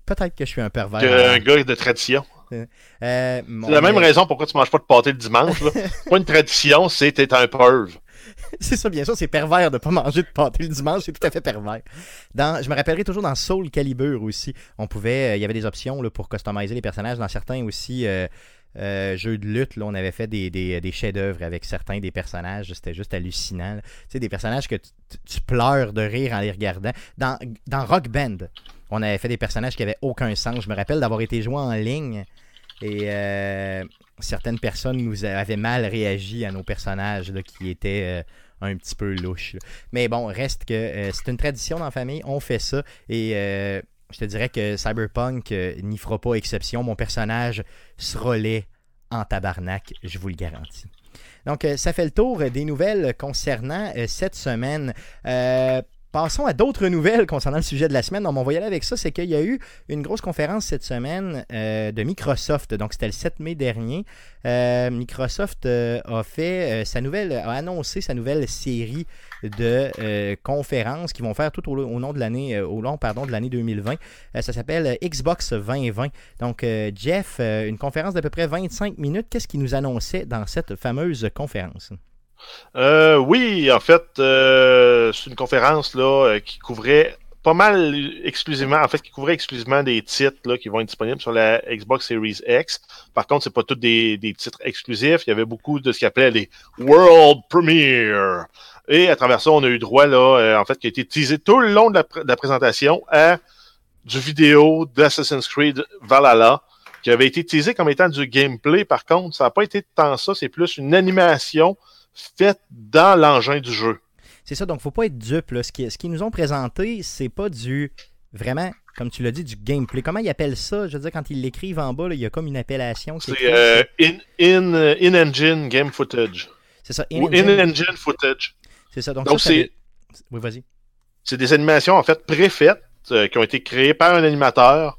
Peut-être que je suis un pervers. qu'un gars de tradition. C'est la même raison pourquoi tu manges pas de pâté le dimanche. là. Pas une tradition, c'est t'es un perv. C'est ça, bien sûr, c'est pervers de pas manger de pâté le dimanche, c'est tout à fait pervers. Dans, je me rappellerai toujours dans Soul Calibur aussi, on pouvait, euh, il y avait des options là, pour customiser les personnages. Dans certains aussi euh, euh, jeux de lutte, là, on avait fait des, des, des chefs-d'œuvre avec certains des personnages, c'était juste hallucinant. Tu sais, des personnages que tu, pleures de rire en les regardant. Dans, dans Rock Band, on avait fait des personnages qui avaient aucun sens. Je me rappelle d'avoir été joué en ligne et certaines personnes nous avaient mal réagi à nos personnages là, qui étaient un petit peu louches. là. Mais bon, reste que euh, c'est une tradition dans la famille, on fait ça et euh, je te dirais que Cyberpunk euh, n'y fera pas exception. Mon personnage sera laid en tabarnak, je vous le garantis. Donc, ça fait le tour des nouvelles concernant cette semaine. Passons à d'autres nouvelles concernant le sujet de la semaine. Donc, on va y aller avec ça. C'est qu'il y a eu une grosse conférence cette semaine euh, de Microsoft. Donc, c'était le 7 mai dernier. Euh, Microsoft euh, a fait sa nouvelle, a annoncé sa nouvelle série de conférences qui vont faire tout au, de l'année, au long pardon de l'année 2020. Euh, ça s'appelle Xbox 2020. Donc, Jeff, une conférence d'à peu près 25 minutes. Qu'est-ce qu'il nous annonçait dans cette fameuse conférence? Euh, oui, en fait, euh, c'est une conférence là euh, qui couvrait pas mal exclusivement, en fait, qui couvrait exclusivement des titres là, qui vont être disponibles sur la Xbox Series X. Par contre, c'est pas tous des, des titres exclusifs. Il y avait beaucoup de ce qu'on appelait les World Premiere. Et à travers ça, on a eu droit là, en fait, qui a été teasé tout le long de la, de la présentation à du vidéo d'Assassin's Creed Valhalla qui avait été teasé comme étant du gameplay. Par contre, ça n'a pas été tant ça. C'est plus une animation faite dans l'engin du jeu. C'est ça, donc faut pas être dupe. Là. Ce qu'ils ce qu'ils nous ont présenté, c'est pas du vraiment, comme tu l'as dit, du gameplay. Comment ils appellent ça? Je veux dire, quand ils l'écrivent en bas, là, il y a comme une appellation. qui est C'est euh, in, in, euh, in-engine game footage. c'est ça, in-engine. footage. C'est ça, donc, Donc, ça, ça c'est- Oui, vas-y. C'est des animations en fait préfaites euh, qui ont été créées par un animateur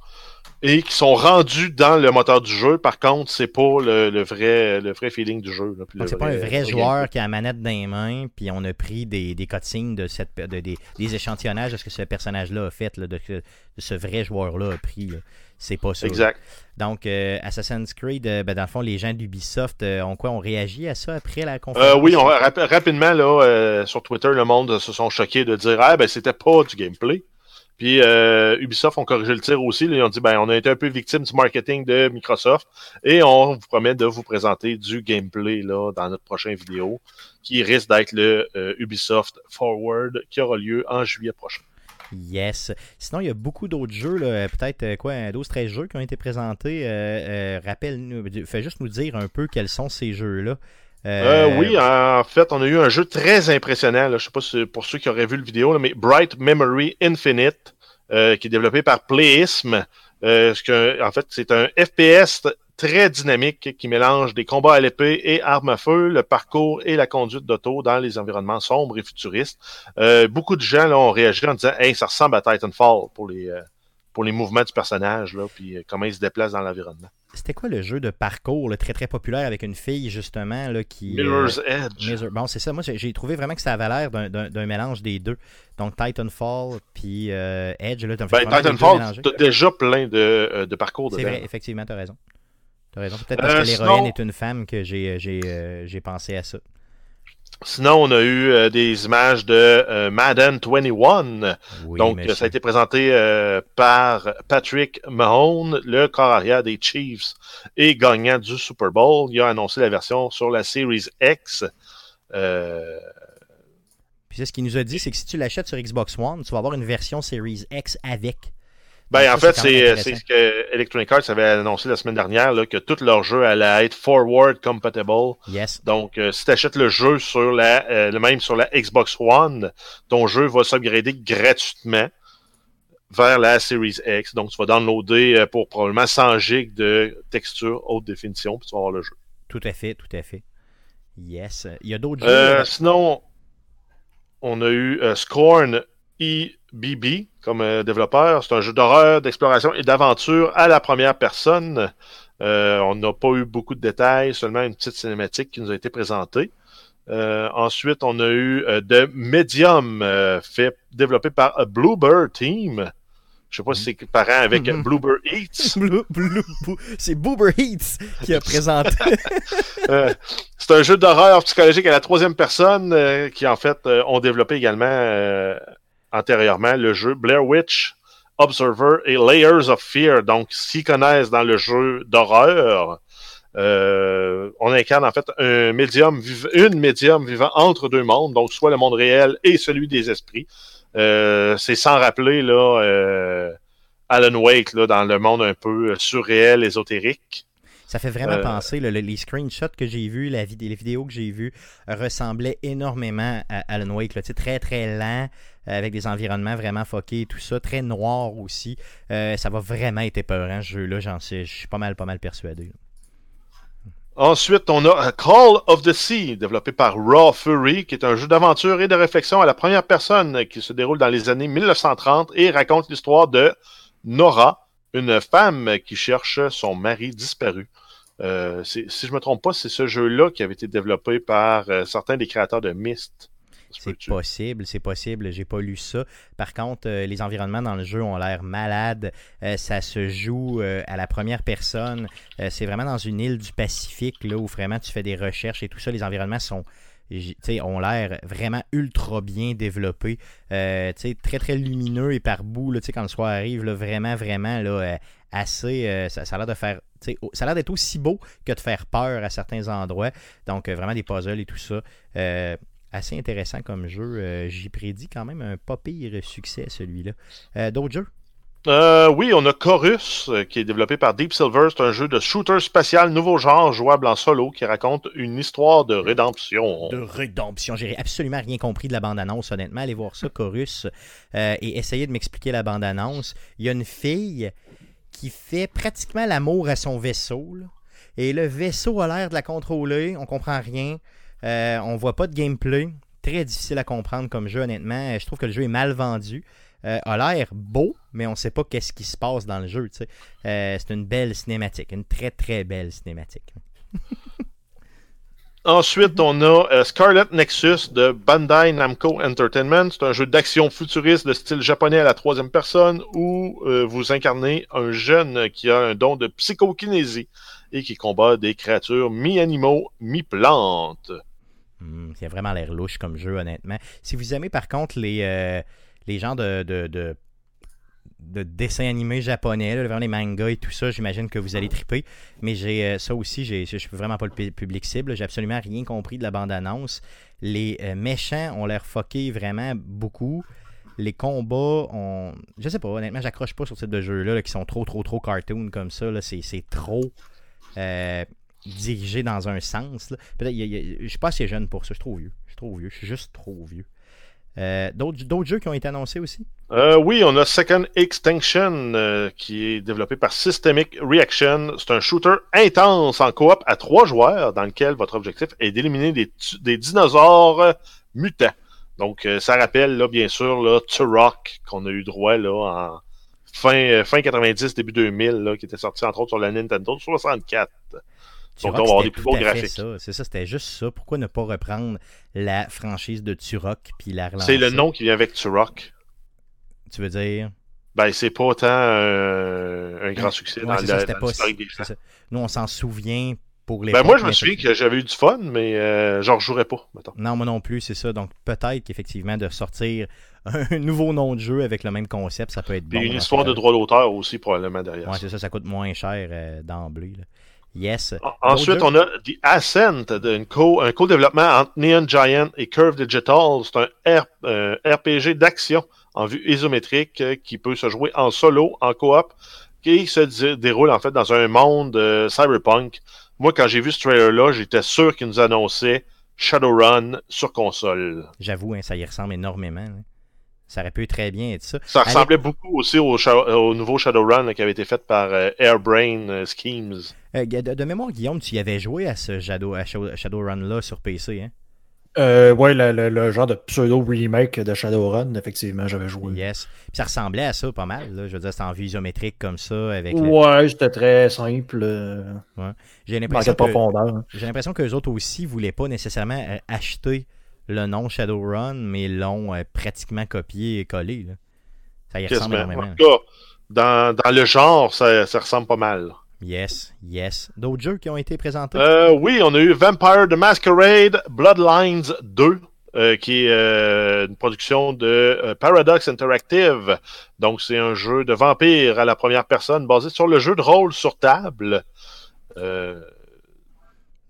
et qui sont rendus dans le moteur du jeu. Par contre, c'est pas le, le, vrai, le vrai feeling du jeu. c'est pas un vrai joueur qui a la manette dans les mains, puis on a pris des, des cutscenes de cette, de, des, des échantillonnages de ce que ce personnage-là a fait, là, de, de ce vrai joueur-là a pris. C'est pas ça. Exact. Donc, euh, Assassin's Creed, euh, ben, dans le fond, les gens d'Ubisoft euh, ont quoi? On réagi à ça après la conférence? oui, on, rap- rapidement, là, sur Twitter, le monde se sont choqués de dire Ah, ben, c'était pas du gameplay. Puis euh, Ubisoft ont corrigé le tir aussi. ils ont dit ben, on a été un peu victime du marketing de Microsoft et on vous promet de vous présenter du gameplay là, dans notre prochaine vidéo qui risque d'être le euh, Ubisoft Forward qui aura lieu en juillet prochain. Yes. Sinon, il y a beaucoup d'autres jeux, peut-être euh, quoi, 12-13 jeux qui ont été présentés. Rappelle-nous, fais juste nous dire un peu quels sont ces jeux-là. Euh, oui, en fait, on a eu un jeu très impressionnant. Là. Je sais pas si pour ceux qui auraient vu le vidéo, là, mais Bright Memory Infinite, euh, qui est développé par Playism. Euh, ce que, en fait, c'est un FPS très dynamique qui mélange des combats à l'épée et armes à feu, le parcours et la conduite d'auto dans les environnements sombres et futuristes. Euh, beaucoup de gens là, ont réagi en disant Hey, ça ressemble à Titanfall pour les, euh, pour les mouvements du personnage, là, puis euh, comment il se déplace dans l'environnement. C'était quoi le jeu de parcours là, très très populaire avec une fille justement là, qui. euh, Mirror's Edge. Mirror- Bon, c'est ça. Moi, j'ai trouvé vraiment que ça avait l'air d'un- mélange des deux. Donc, Titanfall puis euh, Edge. Là, t'as Ben, Titanfall, t'as déjà plein de, euh, de parcours C'est dedans. vrai, effectivement, t'as raison. T'as raison. Peut-être parce Euh, que l'héroïne sinon- est une femme que euh, j'ai pensé à ça. Sinon, on a eu euh, des images de euh, Madden 21. Oui, Donc, monsieur. ça a été présenté euh, par Patrick Mahone, le corps arrière des Chiefs et gagnant du Super Bowl. Il a annoncé la version sur la Series X. Puis c'est ce qu'il nous a dit, c'est que si tu l'achètes sur Xbox One, tu vas avoir une version Series X avec. Ben, en ça, fait, c'est même c'est ce que Electronic Arts avait annoncé la semaine dernière, là, que tous leurs jeux allaient être forward compatible. Yes. Donc, euh, si tu achètes le jeu sur la, euh, le même sur la Xbox One, ton jeu va s'upgrader gratuitement vers la Series X. Donc, tu vas downloader euh, pour probablement 100 gigs de texture haute définition, puis tu vas avoir le jeu. Tout à fait, tout à fait. Yes. Il y a d'autres jeux. Euh, là. sinon, on a eu euh, Scorn EBB comme euh, développeur. C'est un jeu d'horreur, d'exploration et d'aventure à la première personne. Euh, on n'a pas eu beaucoup de détails, seulement une petite cinématique qui nous a été présentée. Euh, ensuite, on a eu The Medium, fait, développé par euh, Bluebird Team. Je sais pas si c'est parent avec Mhm. Bluebird Eats. Blue- Blue- Boo- c'est Boober Heats qui a présenté. Euh, c'est un jeu d'horreur psychologique à la troisième personne euh, qui, en fait, euh, ont développé également antérieurement le jeu Blair Witch, Observer et Layers of Fear. Donc, s'ils connaissent dans le jeu d'horreur, euh, on incarne en fait un médium, une médium vivant entre deux mondes, donc soit le monde réel et celui des esprits. Euh, c'est sans rappeler là, euh, Alan Wake là, dans le monde un peu surréel, ésotérique. Ça fait vraiment penser, là, les screenshots que j'ai vus, la vid- les vidéos que j'ai vues ressemblaient énormément à Alan Wake. sais, très très lent, avec des environnements vraiment foqués et tout ça, très noir aussi. Euh, ça va vraiment être épeurant ce jeu-là, j'en sais, je suis pas mal, pas mal persuadé. Ensuite, on a euh, Call of the Sea, développé par Raw Fury, qui est un jeu d'aventure et de réflexion à la première personne qui se déroule dans les années 1930 et raconte l'histoire de Nora, une femme qui cherche son mari disparu. Euh, si je me trompe pas, c'est ce jeu-là qui avait été développé par certains des créateurs de Myst. C'est possible, c'est possible. J'ai pas lu ça. Par contre, euh, les environnements dans le jeu ont l'air malades. Euh, ça se joue euh, à la première personne. C'est vraiment dans une île du Pacifique là où vraiment tu fais des recherches et tout ça. Les environnements sont ont l'air vraiment ultra bien développés. Très très lumineux et par bout, là, quand le soir arrive, là, vraiment, vraiment là, assez. ça, ça a l'air de faire. Ça a l'air d'être aussi beau que de faire peur à certains endroits. Donc, euh, vraiment des puzzles et tout ça. Euh, assez intéressant comme jeu. Euh, J'y prédis quand même un pas pire succès, celui-là. Euh, D'autres jeux? Euh, oui, on a Chorus, qui est développé par Deep Silver. C'est un jeu de shooter spatial nouveau genre, jouable en solo, qui raconte une histoire de rédemption. de rédemption. J'ai absolument rien compris de la bande-annonce, honnêtement. Allez voir ça, Chorus, euh, et essayez de m'expliquer la bande-annonce. Il y a une fille qui fait pratiquement l'amour à son vaisseau. là. Et le vaisseau a l'air de la contrôler. On comprend rien. Euh, on voit pas de gameplay. Très difficile à comprendre comme jeu, honnêtement. Je trouve que le jeu est mal vendu. euh, a l'air beau, mais on ne sait pas qu'est-ce qui se passe dans le jeu. Euh, c'est une belle cinématique, une très très belle cinématique. Ensuite, on a euh, Scarlet Nexus de Bandai Namco Entertainment. C'est un jeu d'action futuriste de style japonais à la troisième personne où euh, vous incarnez un jeune qui a un don de psychokinésie et qui combat des créatures mi-animaux, mi-plantes. Hmm, a vraiment l'air louche comme jeu, honnêtement. Si vous aimez par contre les, euh, genres de, de, de, de dessins animés japonais, là, les mangas et tout ça, j'imagine que vous allez triper. Mais j'ai euh, ça aussi, je suis vraiment pas le pu- public cible. J'ai absolument rien compris de la bande-annonce. Les euh, méchants ont l'air fuckés vraiment beaucoup. Les combats ont. Je sais pas, honnêtement, j'accroche pas sur ce type de jeux-là là, qui sont trop, trop, trop cartoon comme ça. C'est, c'est trop. Dirigé dans un sens. là. A- a- je suis pas assez jeune pour ça. Je suis trop vieux. Je suis trop vieux. Je suis juste trop vieux. Euh, d'autres, jeux qui ont été annoncés aussi? Euh, oui, on a Second Extinction euh, qui est développé par Systemic Reaction. C'est un shooter intense en coop à trois joueurs dans lequel votre objectif est d'éliminer des, des dinosaures mutants. Donc, ça rappelle, là, bien sûr, là, Turok qu'on a eu droit là, en fin, fin 90, début 2000, là, qui était sorti entre autres sur la Nintendo 64. Turok, on va avoir des plus beaux graphiques. C'est ça, c'était juste ça. Pourquoi ne pas reprendre la franchise de Turok puis la relancer? C'est le nom qui vient avec Turok. Tu veux dire? Ben, c'est pas autant euh, un grand succès Ouais, dans l'historique des gens. Nous, on s'en souvient pour les. Ben moi, je me souviens que j'avais eu du fun, mais euh, j'en rejouerais pas, mettons. Non, moi non plus, c'est ça. Donc peut-être qu'effectivement, de sortir un nouveau nom de jeu avec le même concept, ça peut être Puis bon. une histoire de droit d'auteur aussi, probablement, derrière. Ouais, c'est ça, ça coûte moins cher euh, d'emblée. Yes. En- Ensuite, on a The Ascent, co- un co-développement entre Neon Giant et Curve Digital. C'est un R- euh, RPG d'action en vue isométrique euh, qui peut se jouer en solo, en coop, qui se dé- déroule en fait dans un monde euh, cyberpunk. Moi, quand j'ai vu ce trailer-là, j'étais sûr qu'il nous annonçait Shadowrun sur console. J'avoue, hein, ça y ressemble énormément. là. Ça aurait pu très bien être ça. Ça Allez. ressemblait beaucoup aussi au, nouveau Shadowrun là, qui avait été fait par euh, Airbrain Schemes. Euh, de, de mémoire, Guillaume, tu y avais joué à ce Shadow, Shadowrun-là sur PC. Hein? Euh, ouais, le, le- le genre de pseudo-remake de Shadowrun, effectivement, j'avais joué. Yes. Puis ça ressemblait à ça pas mal. Là. Je veux dire, c'était en vue isométrique comme ça. avec le- Ouais, c'était très simple. euh, J'ai manquait l'impression que, profondeur. hein. j'ai l'impression qu'eux autres aussi voulaient pas nécessairement euh, acheter le nom Shadowrun, mais l'ont euh, pratiquement copié et collé. là. Ça y ressemble énormément. tout cas, dans, dans le genre, ça, ça ressemble pas mal. Yes, yes. D'autres jeux qui ont été présentés? Euh, oui, on a eu Vampire the Masquerade Bloodlines 2, euh, qui est euh, une production de euh, Paradox Interactive. Donc, c'est un jeu de vampire à la première personne basé sur le jeu de rôle sur table.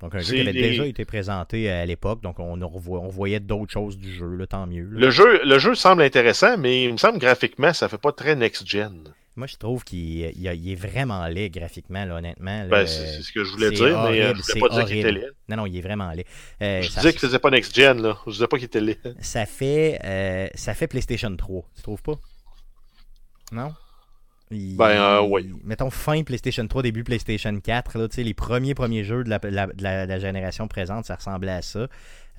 Donc un jeu qui avait déjà été présenté à l'époque, donc on, en revoit- on voyait d'autres choses du jeu, là, tant mieux. là. le, jeu, le jeu semble intéressant, mais il me semble graphiquement, ça fait pas très next-gen. Moi, je trouve qu'il il, il est vraiment laid graphiquement, là, honnêtement. là. Ben, c'est ce que je voulais dire, mais euh, horrible, je c'est voulais pas dire qu'il était horrible. laid. Non, non, il est vraiment laid. Euh, Je ça, disais qu'il faisait pas next-gen, là. Je disais pas qu'il était laid. ça fait, euh, ça fait PlayStation 3, tu trouves pas? Non? Il- Ben, euh, oui. Mettons fin PlayStation 3, début PlayStation 4, là, tu sais, les premiers premiers jeux de la, la- de la- de la génération présente, ça ressemblait à ça.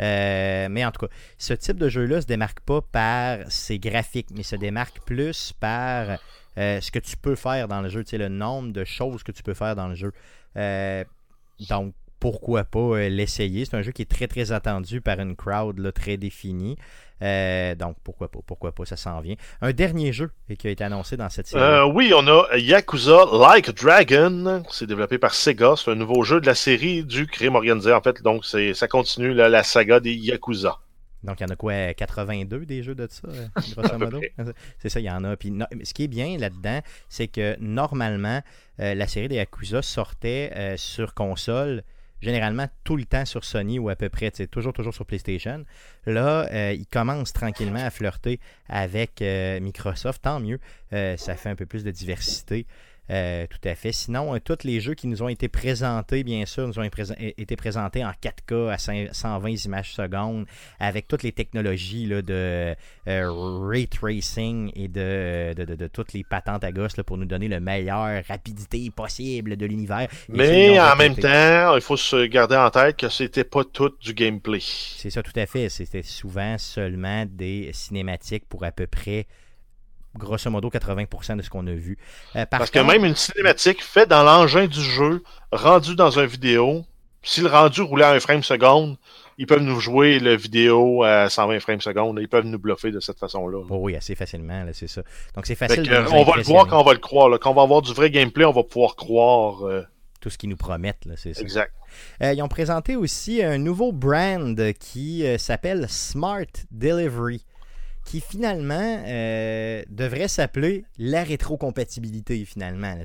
Euh, mais en tout cas, ce type de jeu-là se démarque pas par ses graphiques, mais se démarque plus par euh, ce que tu peux faire dans le jeu, tu sais, le nombre de choses que tu peux faire dans le jeu. Euh, donc, pourquoi pas euh, l'essayer? C'est un jeu qui est très très attendu par une crowd là, très définie. Euh, donc, pourquoi pas? Pourquoi pas? Ça s'en vient. Un dernier jeu qui a été annoncé dans cette série. Euh, oui, on a Yakuza Like Dragon. C'est développé par Sega. C'est un nouveau jeu de la série du crime organisé. En fait, donc c'est ça continue là, la saga des Yakuza. Donc, il y en a quoi 82 des jeux de ça, grosso modo? C'est ça, il y en a. Puis, no- ce qui est bien là-dedans, c'est que normalement, euh, la série des Yakuza sortait euh, sur console, généralement tout le temps sur Sony ou à peu près, toujours, toujours sur PlayStation. Là, euh, ils commencent tranquillement à flirter avec euh, Microsoft, tant mieux. Euh, ça fait un peu plus de diversité. Euh, tout à fait. Sinon, euh, tous les jeux qui nous ont été présentés, bien sûr, nous ont été présentés en 4K à 5- 120 images secondes, avec toutes les technologies là, de euh, ray tracing et de, de, de- de toutes les patentes à gosse là, pour nous donner le meilleur rapidité possible de l'univers. Mais en même temps, il faut se garder en tête que c'était pas tout du gameplay. C'est ça, tout à fait. C'était souvent seulement des cinématiques pour à peu près grosso modo 80% de ce qu'on a vu. Euh, par Parce que même une cinématique faite dans l'engin du jeu, rendue dans un vidéo, si le rendu roulait à un frame seconde, ils peuvent nous jouer le vidéo à 120 frames seconde. Ils peuvent nous bluffer de cette façon-là. là. Oh oui, assez facilement, c'est ça. Donc c'est facile que, de nous on va le voir quand on va le croire. là. Quand on va avoir du vrai gameplay, on va pouvoir croire. euh, Tout ce qu'ils nous promettent, c'est ça. exact. Euh, ils ont présenté aussi un nouveau brand qui euh, s'appelle Smart Delivery, qui finalement euh, devrait s'appeler la rétrocompatibilité finalement. là.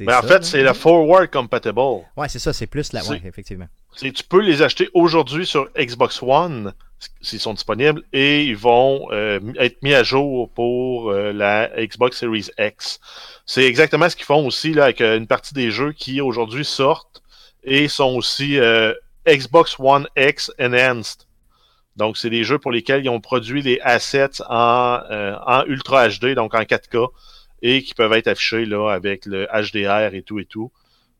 Mais en ça, fait, c'est le forward compatible. Ouais, c'est ça, c'est plus la. Ouais, effectivement. Tu peux les acheter aujourd'hui sur Xbox One s'ils sont disponibles et ils vont euh, être mis à jour pour euh, la Xbox Series X. C'est exactement ce qu'ils font aussi là avec une partie des jeux qui aujourd'hui sortent et sont aussi Xbox One X Enhanced. Donc c'est des jeux pour lesquels ils ont produit les assets en, euh, en Ultra HD, donc en 4K et qui peuvent être affichés là avec le HDR et tout et tout.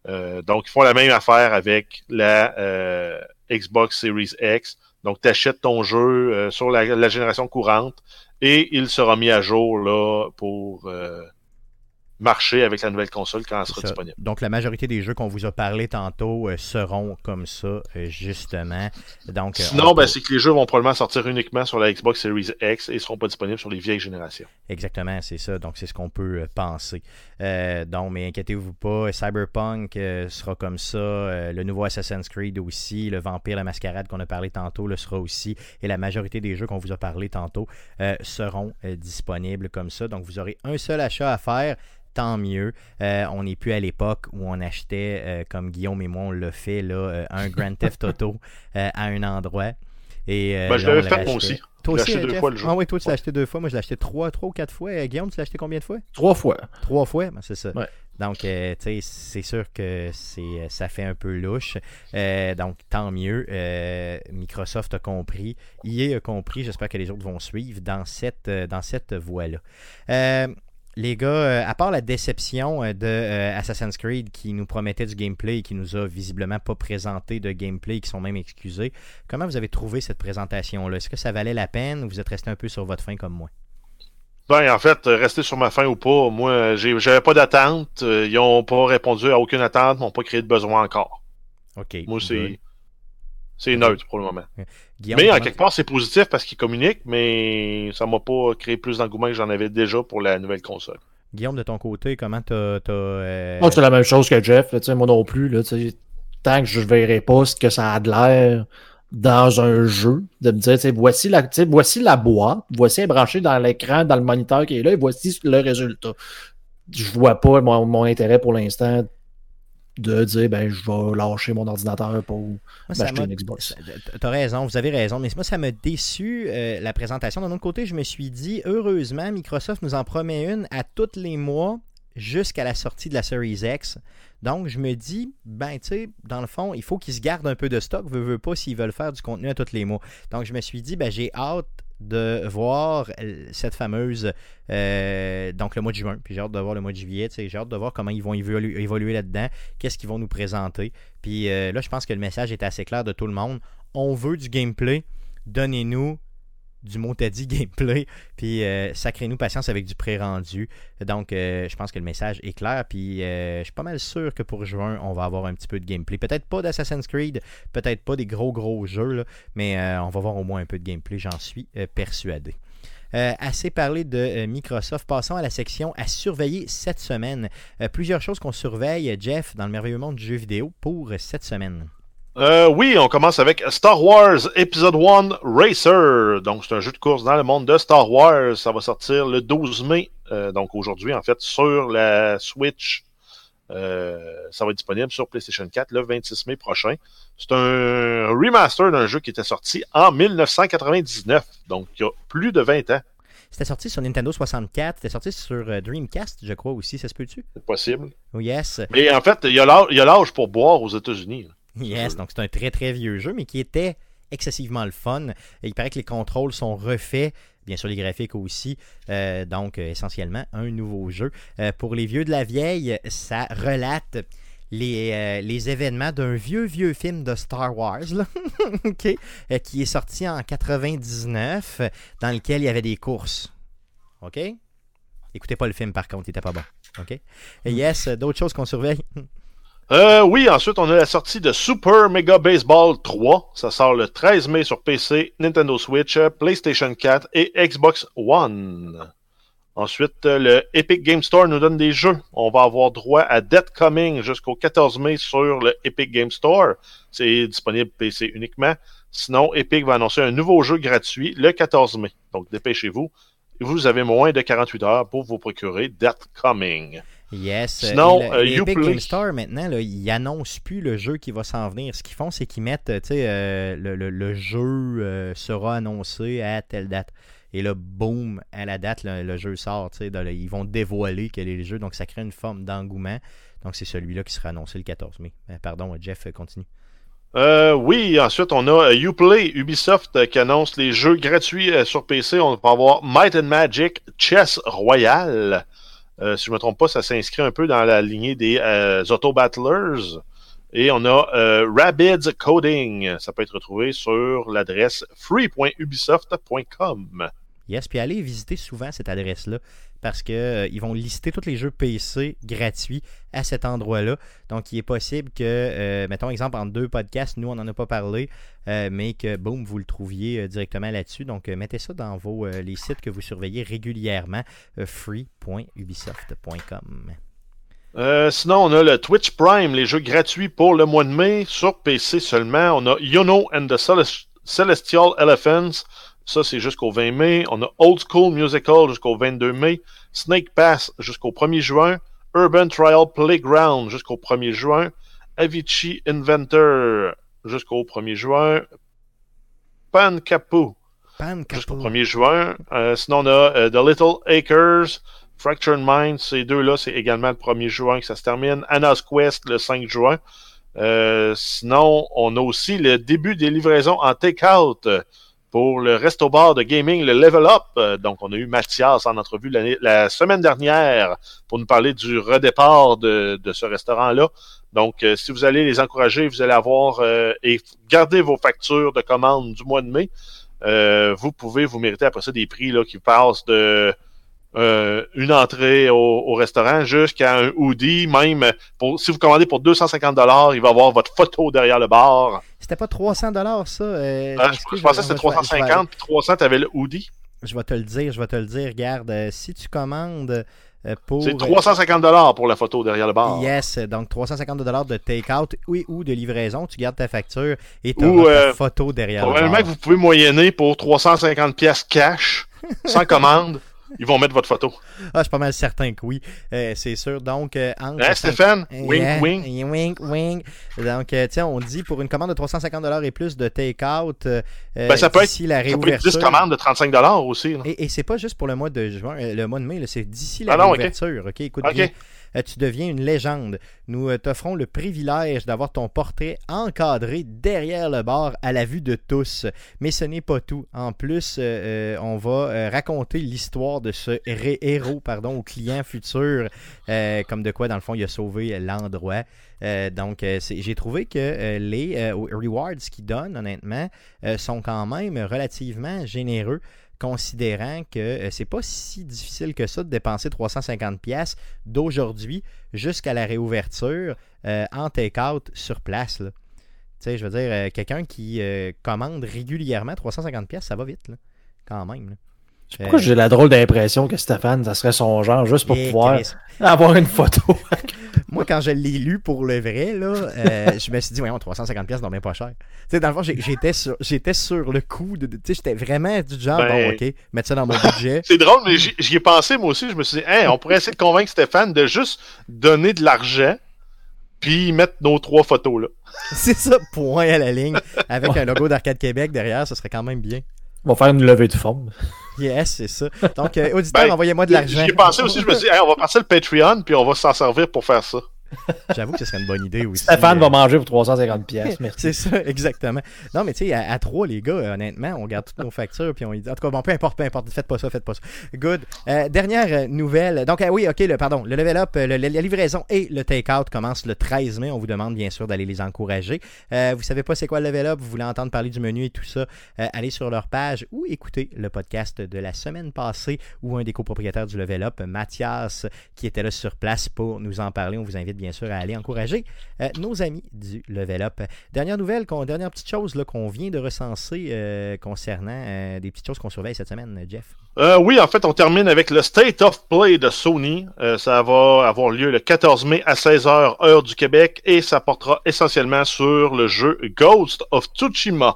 Euh, donc, ils font la même affaire avec la euh, Xbox Series X. Donc, tu achètes ton jeu euh, sur la, la génération courante et il sera mis à jour là pour euh, marcher avec la nouvelle console quand elle sera ça. disponible. Donc la majorité des jeux qu'on vous a parlé tantôt euh, seront comme ça, euh, justement. Donc, euh, Sinon, on ben, c'est que les jeux vont probablement sortir uniquement sur la Xbox Series X et ne seront pas disponibles sur les vieilles générations. Exactement, c'est ça. Donc, c'est ce qu'on peut penser. Donc, mais inquiétez-vous pas, Cyberpunk sera comme ça. le nouveau Assassin's Creed aussi. Le Vampire, la Mascarade qu'on a parlé tantôt le sera aussi. Et la majorité des jeux qu'on vous a parlé tantôt seront disponibles comme ça. Donc, vous aurez un seul achat à faire. Tant mieux. Euh, on n'est plus à l'époque où on achetait, euh, comme Guillaume et moi, on l'a fait, là, euh, un Grand Theft Auto euh, à un endroit. Et, euh, Ben, je l'avais fait moi aussi. Toi aussi, acheté deux Jeff? fois le jeu. Ah oui, toi, tu l'as Ouais. acheté deux fois. Moi, je l'ai acheté trois, trois ou quatre fois. Euh, Guillaume, tu l'as acheté combien de fois? Trois fois. Trois fois, ben, c'est ça. Ouais. Donc, euh, tu sais, c'est sûr que c'est, ça fait un peu louche. Euh, donc, tant mieux. Euh, Microsoft a compris. EA a compris. J'espère que les autres vont suivre dans cette, dans cette voie-là. Les gars, euh, à part la déception euh, de euh, Assassin's Creed qui nous promettait du gameplay et qui nous a visiblement pas présenté de gameplay et qui sont même excusés, comment vous avez trouvé cette présentation-là? Est-ce que ça valait la peine ou vous êtes resté un peu sur votre fin comme moi? Ben, en fait, rester sur ma fin ou pas, moi, j'avais pas d'attente. Ils ont pas répondu à aucune attente, m'ont pas créé de besoin encore. OK. Moi, c'est c'est neutre pour le moment. Guillaume, Mais en quelque part, c'est positif parce qu'ils communiquent, mais ça m'a pas créé plus d'engouement que j'en avais déjà pour la nouvelle console. Guillaume, de ton côté, comment t'as. euh, Moi, c'est la même chose que Jeff. là, tu sais, moi non plus. Là, tant que je ne verrai pas ce que ça a de l'air dans un jeu, de me dire, tu sais, voici la, tu sais, voici la boîte, voici elle est branchée dans l'écran, dans le moniteur qui est là, et voici le résultat. Je vois pas mon, mon intérêt pour l'instant de dire, ben, je vais lâcher mon ordinateur pour m'a- une Xbox. T'as raison, vous avez raison, mais moi, ça m'a déçu euh, la présentation. D'un autre côté, je me suis dit, heureusement, Microsoft nous en promet une à tous les mois jusqu'à la sortie de la Series X. Donc, je me dis, ben, tu sais, dans le fond, il faut qu'ils se gardent un peu de stock, veut, veut pas, s'ils veulent faire du contenu à tous les mois. Donc, je me suis dit, ben, j'ai hâte de voir cette fameuse, euh, donc le mois de juin, puis j'ai hâte de voir le mois de juillet, j'ai hâte de voir comment ils vont évolu- évoluer là-dedans, qu'est-ce qu'ils vont nous présenter. Puis euh, là, je pense que le message est assez clair de tout le monde. On veut du gameplay, donnez-nous du mot t'as dit gameplay, puis euh, sacrez-nous patience avec du pré-rendu. Donc, euh, je pense que le message est clair, puis euh, je suis pas mal sûr que pour juin, on va avoir un petit peu de gameplay. Peut-être pas d'Assassin's Creed, peut-être pas des gros gros jeux, mais on va voir au moins un peu de gameplay, j'en suis persuadé. Assez parlé de Microsoft. Passons à la section à surveiller cette semaine. Plusieurs choses qu'on surveille, Jeff, dans le merveilleux monde du jeu vidéo pour cette semaine. Euh, oui, on commence avec Star Wars Episode 1 Racer. Donc, c'est un jeu de course dans le monde de Star Wars. Ça va sortir le 12 mai, euh, donc aujourd'hui, en fait, sur la Switch. Euh, ça va être disponible sur PlayStation 4 le 26 mai prochain. C'est un remaster d'un jeu qui était sorti en 1999, donc il y a plus de 20 ans, C'était sorti sur Nintendo 64, c'était sorti sur Dreamcast, je crois aussi, ça se peut-tu? c'est possible. Oh yes, Mais en fait, il y a l'âge pour boire aux États-Unis. Yes, donc c'est un très très vieux jeu, mais qui était excessivement le fun. Il paraît que les contrôles sont refaits, bien sûr les graphiques aussi, Euh, donc euh, essentiellement un nouveau jeu. Euh, pour les vieux de la vieille, ça relate les, euh, les événements d'un vieux, vieux film de Star Wars, là, euh, qui est sorti en 99, euh, dans lequel il y avait des courses. OK? Écoutez pas le film par contre, il était pas bon. OK? Yes, d'autres choses qu'on surveille. Euh, oui, ensuite, on a la sortie de Super Mega Baseball 3. Ça sort le 13 mai sur PC, Nintendo Switch, PlayStation 4 et Xbox One. Ensuite, le Epic Game Store nous donne des jeux. On va avoir droit à Dead Coming jusqu'au 14 mai sur le Epic Game Store. C'est disponible PC uniquement. Sinon, Epic va annoncer un nouveau jeu gratuit le 14 mai. Donc, dépêchez-vous. Vous avez moins de 48 heures pour vous procurer Dead Coming. Yes. Sinon, Et le- euh, Epic. Game Store, maintenant, là, ils annoncent plus le jeu qui va s'en venir. Ce qu'ils font, c'est qu'ils mettent, tu sais, euh, le, le- le jeu euh, sera annoncé à telle date. Et là, boum, à la date, le, le jeu sort. tu sais, dans le- ils vont dévoiler quel est le jeu. Donc, ça crée une forme d'engouement. Donc, c'est celui-là qui sera annoncé le 14 mai. Euh, pardon, Jeff, euh, continue. Euh, oui, ensuite, on a euh, Uplay, Ubisoft, euh, qui annonce les jeux gratuits euh, sur PC. On va avoir Might and Magic Chess Royale. Euh, si je me trompe pas, ça s'inscrit un peu dans la lignée des euh, Auto Battlers. Et on a euh, Coding. Ça peut être retrouvé sur l'adresse free.ubisoft.com. Puis allez visiter souvent cette adresse-là parce que euh, vont lister tous les jeux PC gratuits à cet endroit-là. Donc, il est possible que, euh, mettons exemple, en deux podcasts, nous, on n'en a pas parlé, euh, mais que, boum, vous le trouviez directement là-dessus. Donc, mettez ça dans vos les sites que vous surveillez régulièrement, free.ubisoft.com. Sinon, on a le Twitch Prime, les jeux gratuits pour le mois de mai sur PC seulement. On a Yono and the Celes- Celestial Elephants. Ça, c'est jusqu'au 20 mai. On a Old School Musical jusqu'au 22 mai. Snake Pass jusqu'au 1er juin. Urban Trial Playground jusqu'au 1er juin. Avicii Inventor jusqu'au 1er juin. Pan jusqu'au Capo. 1er juin. Euh, sinon, on a euh, The Little Acres, Fractured Mind, ces deux-là, c'est également le 1er juin que ça se termine. Anna's Quest, le 5 juin. Euh, sinon, on a aussi le début des livraisons en take-out pour le resto bar de gaming, le Level Up. Euh, donc, on a eu Mathias en entrevue la semaine dernière pour nous parler du redépart de, de ce restaurant-là. Donc, euh, si vous allez les encourager, vous allez avoir euh, et garder vos factures de commande du mois de mai. Euh, vous pouvez vous mériter après ça des prix là, qui passent de euh, une entrée au, au restaurant jusqu'à un hoodie, même pour si vous commandez pour 250 dollars, il va avoir votre photo derrière le bar. C'était pas 300 dollars ça euh, Ah, je, je pensais que c'était vais- je vais- 350 puis 300 t'avais le hoodie. Je vais te le dire, je vais te le dire. Regarde, euh, si tu commandes euh, pour. C'est 350 dollars pour la photo derrière le bar. Yes, donc 350 dollars de take-out oui, ou de livraison. Tu gardes ta facture et tu euh, photo derrière le Probablement bar. que vous pouvez moyenner pour 350 pièces cash sans commande. Ils vont mettre votre photo. Ah, je suis pas mal certain que oui. Euh, c'est sûr. Donc, euh, entre Hein, Stéphane? Euh, Wink, wink. wink, wink. Donc, euh, tiens, on dit pour une commande de 350 dollars et plus de take-out, euh, Ben, ça peut d'ici la Ça peut être réouverture. 10 commandes de 35 dollars aussi. là. Et, et c'est pas juste pour le mois de juin, le mois de mai, c'est d'ici la Ah non, réouverture. ok? Écoute Ok. bien. Euh, tu deviens une légende. Nous euh, t'offrons le privilège d'avoir ton portrait encadré derrière le bar à la vue de tous. Mais ce n'est pas tout. En plus, euh, on va raconter l'histoire de ce héros pardon, au client futur, comme de quoi, dans le fond, il a sauvé l'endroit. Donc, j'ai trouvé que les rewards qu'ils donnent, honnêtement, sont quand même relativement généreux considérant que euh, c'est pas si difficile que ça de dépenser 350 pièces d'aujourd'hui jusqu'à la réouverture euh, en take-out sur place. là. Tu sais, je veux dire, euh, quelqu'un qui commande régulièrement 350 pièces, ça va vite, là. quand même. Pourquoi j'ai la drôle d'impression que Stéphane, ça serait son genre juste pour et pouvoir Chris, avoir une photo? Moi, quand je l'ai lu pour le vrai, là, euh, je me suis dit, voyons, 350 pièces, non, même pas cher. Tu sais, dans le fond, j'étais sur, j'étais sur le coup. De, de- tu sais, j'étais vraiment du genre, Ben- bon, ok, mettre ça dans mon budget. C'est drôle, mais j'y j'y ai pensé moi aussi. Je me suis dit, Hey, on pourrait essayer de convaincre Stéphane de juste donner de l'argent, puis mettre nos trois photos là. C'est ça, point à la ligne, avec un logo d'Arcade Québec derrière, ce serait quand même bien. On va faire une levée de fonds. Yes, c'est ça. Donc, euh, auditeurs, Ben, envoyez-moi de l'argent. J'y ai pensé aussi. Je me suis dit, Hey, on va passer le Patreon, puis on va s'en servir pour faire ça. J'avoue que ce serait une bonne idée aussi. Stéphane euh, va manger pour 350 pièces, merci. C'est ça, exactement. Non, mais tu sais, à, à trois, les gars, euh, honnêtement, on garde toutes nos factures, puis on dit, en tout cas, bon, peu importe, peu importe, faites pas ça, faites pas ça. Good. Euh, dernière euh, nouvelle. Donc, ah oui, ok, le, pardon, le level up, euh, le- la livraison et le take-out commencent le 13 mai. On vous demande bien sûr d'aller les encourager. Euh, vous savez pas c'est quoi le level up, vous voulez entendre parler du menu et tout ça, euh, allez sur leur page ou écoutez le podcast de la semaine passée où un des copropriétaires du level up, Mathias, qui était là sur place pour nous en parler. On vous invite bien sûr à aller encourager euh, nos amis du level up. Dernière nouvelle, dernière petite chose qu'on vient de recenser euh, concernant euh, des petites choses qu'on surveille cette semaine, Jeff. Oui, en fait, on termine avec le State of Play de Sony. Ça va avoir lieu le 14 mai à 16h, heure du Québec, et ça portera essentiellement sur le jeu Ghost of Tsushima.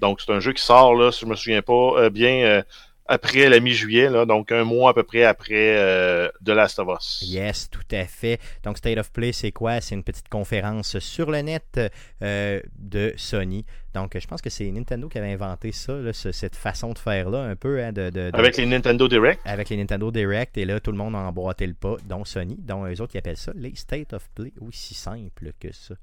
Donc, c'est un jeu qui sort, là, si je me souviens pas, bien après la mi-juillet, donc un mois à peu près après euh, The Last of Us. Yes, tout à fait. Donc, State of Play, c'est quoi? C'est une petite conférence sur le net euh, de Sony. Donc, je pense que c'est Nintendo qui avait inventé ça, là, ce- cette façon de faire-là, un peu, hein, de, de- de- Avec les Nintendo Direct? avec les Nintendo Direct. Et là, tout le monde a emboîté le pas, dont Sony, dont eux autres qui appellent ça les State of Play. Aussi simple que ça.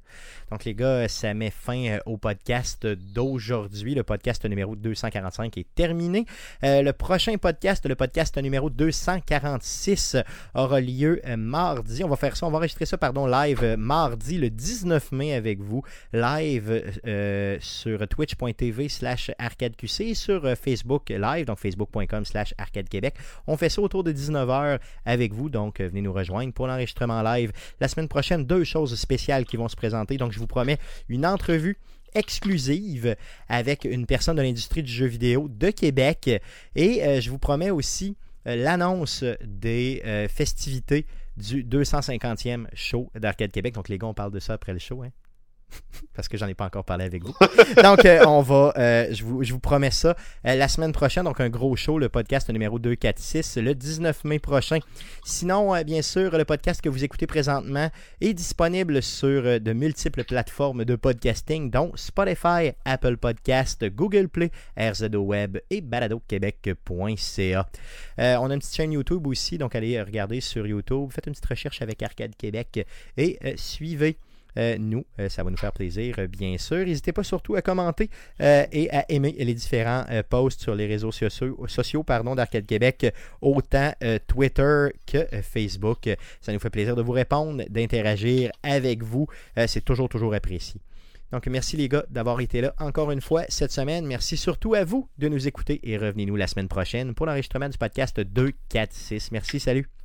Donc, les gars, ça met fin euh, au podcast d'aujourd'hui. Le podcast numéro 245 est terminé. Euh, le prochain podcast, le podcast numéro 246, aura lieu euh, mardi. On va faire ça, on va enregistrer ça, pardon, live mardi, le 19 mai avec vous. Live euh, sur twitch.tv slash arcadeqc et sur euh, Facebook live, donc facebook.com slash arcadequebec. On fait ça autour de 19h avec vous, donc euh, venez nous rejoindre pour l'enregistrement live. La semaine prochaine, deux choses spéciales qui vont se présenter. Donc, je vous promets une entrevue exclusive avec une personne de l'industrie du jeu vidéo de Québec. Et euh, je vous promets aussi l'annonce des festivités du 250e show d'Arcade Québec. Donc, les gars, on parle de ça après le show, hein? Parce que j'en ai pas encore parlé avec vous. Donc, euh, on va, euh, je, vous, promets ça. Euh, la semaine prochaine, donc un gros show, le podcast numéro 246, le 19 mai prochain. Sinon, bien sûr, le podcast que vous écoutez présentement est disponible sur de multiples plateformes de podcasting, dont Spotify, Apple Podcast, Google Play, RZO Web et baladoquebec.ca. On a une petite chaîne YouTube aussi, donc allez regarder sur YouTube. Faites une petite recherche avec Arcade Québec et suivez. Euh, nous, Euh, ça va nous faire plaisir, euh, bien sûr. N'hésitez pas surtout à commenter et à aimer les différents posts sur les réseaux sociaux, pardon, d'Arcade Québec, autant Twitter que Facebook. Ça nous fait plaisir de vous répondre, d'interagir avec vous. C'est toujours, toujours apprécié. Donc, merci les gars d'avoir été là encore une fois cette semaine. Merci surtout à vous de nous écouter et revenez-nous la semaine prochaine pour l'enregistrement du podcast 246. Merci, salut.